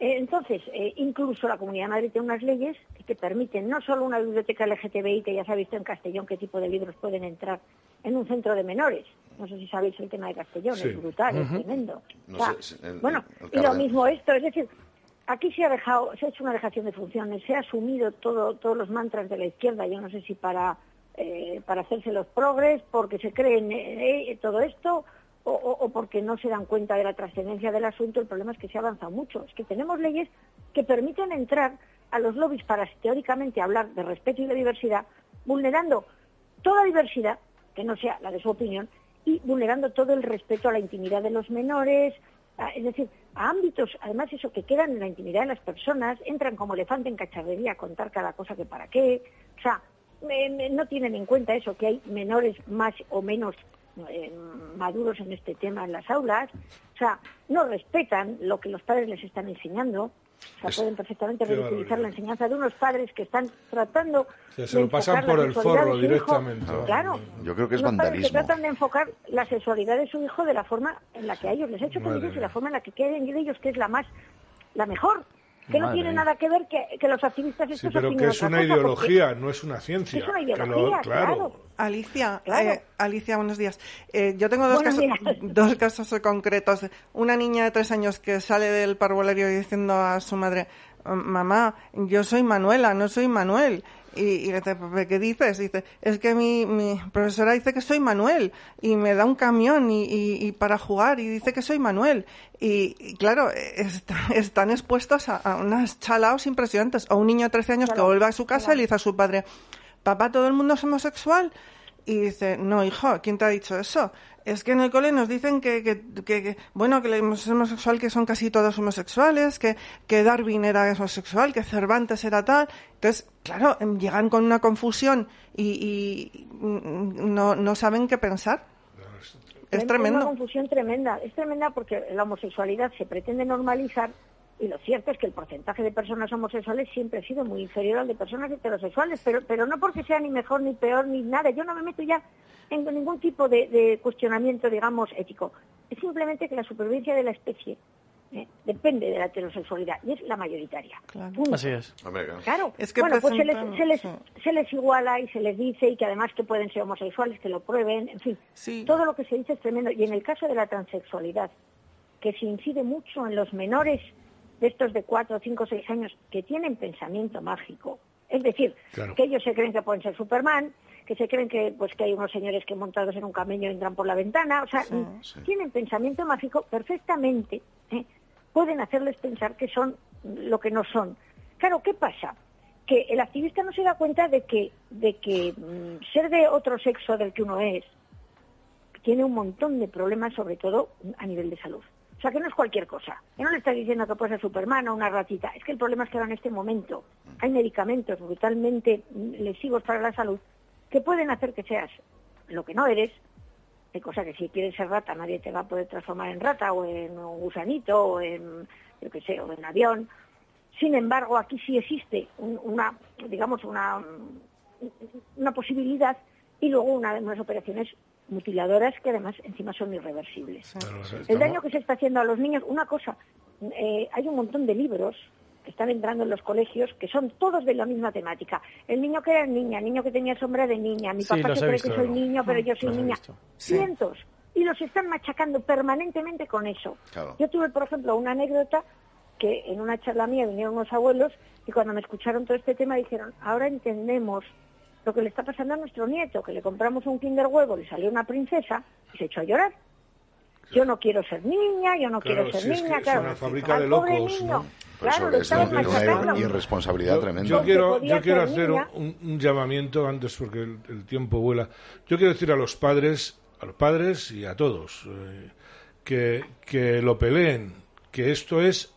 Eh, entonces, eh, incluso la Comunidad de Madrid tiene unas leyes que te permiten no solo una biblioteca LGTBI, que ya se ha visto en Castellón qué tipo de libros pueden entrar en un centro de menores. No sé si sabéis el tema de Castellón, Sí. es brutal, es tremendo. No O sea, sé, el- bueno, el y lo mismo esto, es decir, aquí se ha dejado, se ha hecho una dejación de funciones, se ha asumido todo, todos los mantras de la izquierda, yo no sé si para, eh, para hacerse los progres, porque se creen eh, eh, todo esto, o, o- o porque no se dan cuenta de la trascendencia del asunto, el problema es que se ha avanzado mucho. Es que tenemos leyes que permiten entrar a los lobbies para teóricamente hablar de respeto y de diversidad, vulnerando toda diversidad, que no sea la de su opinión, y vulnerando todo el respeto a la intimidad de los menores, es decir, a ámbitos, además eso, que quedan en la intimidad de las personas, entran como elefante en cacharrería a contar cada cosa que para qué, o sea, no tienen en cuenta eso, que hay menores más o menos eh, maduros en este tema en las aulas, o sea, no respetan lo que los padres les están enseñando, o sea, Es- pueden perfectamente ridiculizar la enseñanza de unos padres que están tratando O sea, se de lo pasan enfocar por la el sexualidad forro de su hijo. directamente. Claro. Yo creo que es Unos que tratan de enfocar la sexualidad de su hijo de la forma en la que a ellos les ha hecho Madre felices y la forma en la que quieren de ellos, que es la más, la mejor. Que no tiene nada que ver que, que los activistas Sí, estos pero opinen que es una cosa, porque- ideología, no es una ciencia. Es una ideología, claro. claro. Alicia, Claro. eh, Alicia, buenos días. Eh, yo tengo dos Buenos casos, días. dos casos concretos. Una niña de tres años que sale del parvulario diciendo a su madre, mamá, yo soy Manuela, no soy Manuel. Y, y le dice, "¿Pero ¿qué dices? Dice, es que mi, mi profesora dice que soy Manuel y me da un camión y, y- y para jugar y dice que soy Manuel. Y, claro, est- están expuestos a, a unas chalaos impresionantes. O un niño de 13 años que vuelve a su casa y le dice a su padre, papá, ¿todo el mundo es homosexual? Y dice, no, hijo, ¿quién te ha dicho eso? Es que en el cole nos dicen que, que, que- que, bueno, que el homosexual que son casi todos homosexuales, que, que Darwin era homosexual, que Cervantes era tal. Entonces, claro, em, llegan con una confusión y, y mm, no, no saben qué pensar. Es una tremendo. confusión tremenda. Es tremenda porque la homosexualidad se pretende normalizar y lo cierto es que el porcentaje de personas homosexuales siempre ha sido muy inferior al de personas heterosexuales, pero, pero no porque sea ni mejor ni peor ni nada. Yo no me meto ya en ningún tipo de, de cuestionamiento, digamos, ético. Es simplemente que la supervivencia de la especie eh, depende de la heterosexualidad y es la mayoritaria. Punto. Así es. Claro, Es que bueno, pues se les, se, les, sí. se les iguala y se les dice y que además que pueden ser homosexuales, que lo prueben, en fin, todo lo que se dice es tremendo. Y en el caso de la transexualidad, que se incide mucho en los menores de estos de 4, 5, 6 años que tienen pensamiento mágico, es decir, Claro. que ellos se creen que pueden ser Superman, que se creen que pues que hay unos señores que montados en un camello entran por la ventana, o sea, tienen pensamiento mágico perfectamente, ¿eh? pueden hacerles pensar que son lo que no son. Claro, ¿qué pasa? Que el activista no se da cuenta de que, de que mm, ser de otro sexo del que uno es tiene un montón de problemas, sobre todo a nivel de salud. O sea, que no es cualquier cosa. Que no le estás diciendo que puede ser Superman o una ratita. Es que el problema es que ahora en este momento hay medicamentos brutalmente lesivos para la salud que pueden hacer que seas lo que no eres. Hay cosa que si quieres ser rata nadie te va a poder transformar en rata o en un gusanito o en, yo qué sé, o en avión. Sin embargo, aquí sí existe un- una, digamos, una, una posibilidad y luego una, unas operaciones mutiladoras que además encima son irreversibles. El daño que se está haciendo a los niños, una cosa, eh, hay un montón de libros que están entrando en los colegios que son todos de la misma temática. El niño que era niña, el niño que tenía sombra de niña, mi Sí, papá he cree visto, que soy ¿no? niño, pero yo soy niña. Cientos. Y los están machacando permanentemente con eso. Claro. Yo tuve, por ejemplo, una anécdota que en una charla mía vinieron unos abuelos y cuando me escucharon todo este tema dijeron, ahora entendemos lo que le está pasando a nuestro nieto, que le compramos un kinder huevo, le salió una princesa y se echó a llorar. Yo no quiero ser niña, yo no Claro, quiero ser si es que niña, es claro. una fábrica de locos, niño, ¿no? Claro, lo estaban machacando. irresponsabilidad Yo, tremenda. yo quiero, yo quiero hacer niña. un, un llamamiento antes porque el, el tiempo vuela. Yo quiero decir a los padres, a los padres y a todos, eh, que, que lo peleen, que esto es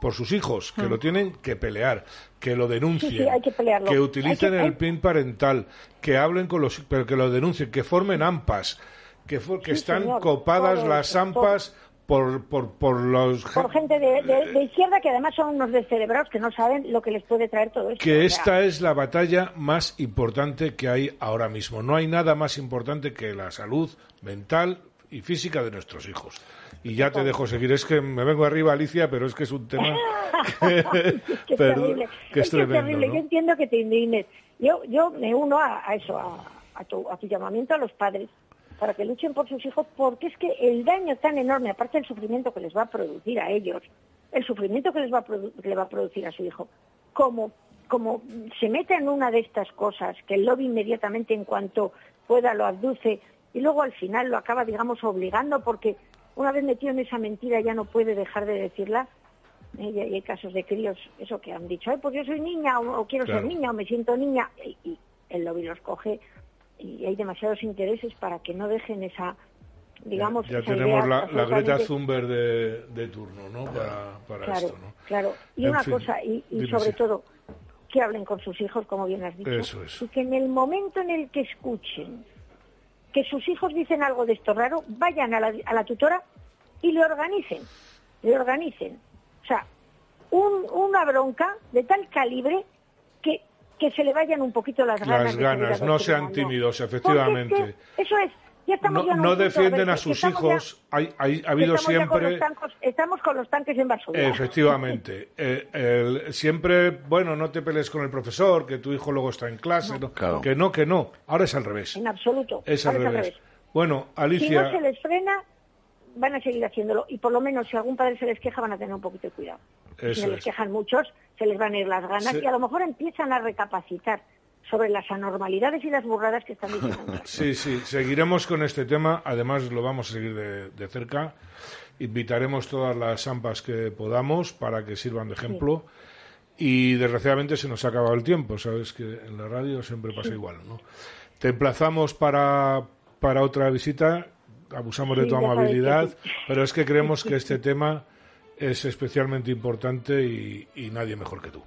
por sus hijos, que Mm. lo tienen que pelear, que lo denuncien, Sí, sí, hay que utilicen Hay que- el PIN parental, que hablen con los, pero que lo denuncien, que formen AMPAs, que, for- que Sí, están señor, copadas las AMPAs por, por, por los Por gente de, de- de izquierda que además son unos descerebrados que no saben lo que les puede traer todo esto. que esta es la batalla más importante que hay ahora mismo. No hay nada más importante que la salud mental y física de nuestros hijos. Y ya te dejo seguir. Es que me vengo arriba, Alicia, pero es que es un tema que, que es perdón, terrible. que es Es que es tremendo. terrible. ¿no? Yo entiendo que te indignes. Yo, yo me uno a, a eso, a, a tu, a tu llamamiento a los padres para que luchen por sus hijos, porque es que el daño tan enorme, aparte del sufrimiento que les va a producir a ellos, el sufrimiento que les va a que le va a producir a su hijo, como, como se meta en una de estas cosas, que el lobby inmediatamente en cuanto pueda lo abduce y luego al final lo acaba, digamos, obligando porque una vez metido en esa mentira ya no puede dejar de decirla, ¿eh? y hay casos de críos, eso que han dicho, Ay, pues yo soy niña o, o quiero Claro. ser niña o me siento niña, y, y el lobby los coge y hay demasiados intereses para que no dejen esa, digamos, Ya esa tenemos idea la, la Greta Thunberg de, de turno, ¿no? Para, para Claro, esto, ¿no? claro. Y En una fin, cosa, y, sobre todo, que hablen con sus hijos, como bien has dicho, Eso es. y que en el momento en el que escuchen que sus hijos dicen algo de esto raro, vayan a la, a la tutora y le organicen, le organicen. O sea, un- una bronca de tal calibre que, que se le vayan un poquito las ganas. Las ganas, no sean tímidos, es efectivamente. que eso es, No, no defienden a sus estamos ya- hijos. Hay, hay- ha habido con siempre. los tancos- estamos con los tanques en basura. Efectivamente. Eh, el- siempre, bueno, no te pelees con el profesor, que tu hijo luego está en clase. no. Claro. Que no, que no. Ahora es al revés. En absoluto. Es al revés. Bueno, Si Alicia. no se les frena, van a seguir haciéndolo. Y por lo menos, si algún padre se les queja, van a tener un poquito de cuidado. si se les es. quejan muchos, se les van a ir las ganas y a lo mejor empiezan a recapacitar sobre las anormalidades y las burradas que están diciendo. Sí, sí, seguiremos con este tema. Además, lo vamos a seguir de, de cerca. Invitaremos todas las AMPAs que podamos para que sirvan de ejemplo. Y desgraciadamente se nos ha acabado el tiempo. Sabes que en la radio siempre pasa Sí. igual, ¿no? Te emplazamos para, para otra visita. Abusamos de tu amabilidad, pero es que creemos que este tema es especialmente importante y, y nadie mejor que tú.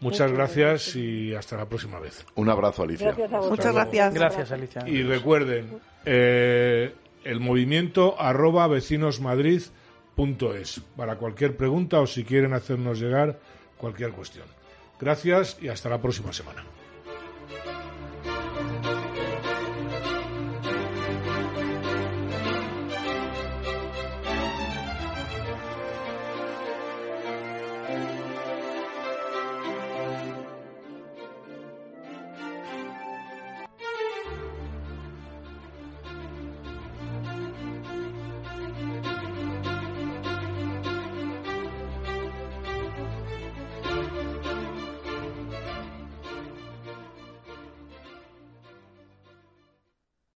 Muchas gracias y hasta la próxima vez. Un abrazo, Alicia. Gracias a vosotros. Muchas gracias. Gracias, Alicia. Y recuerden, eh, el movimiento arroba vecinosmadrid.es para cualquier pregunta o si quieren hacernos llegar cualquier cuestión. Gracias y hasta la próxima semana.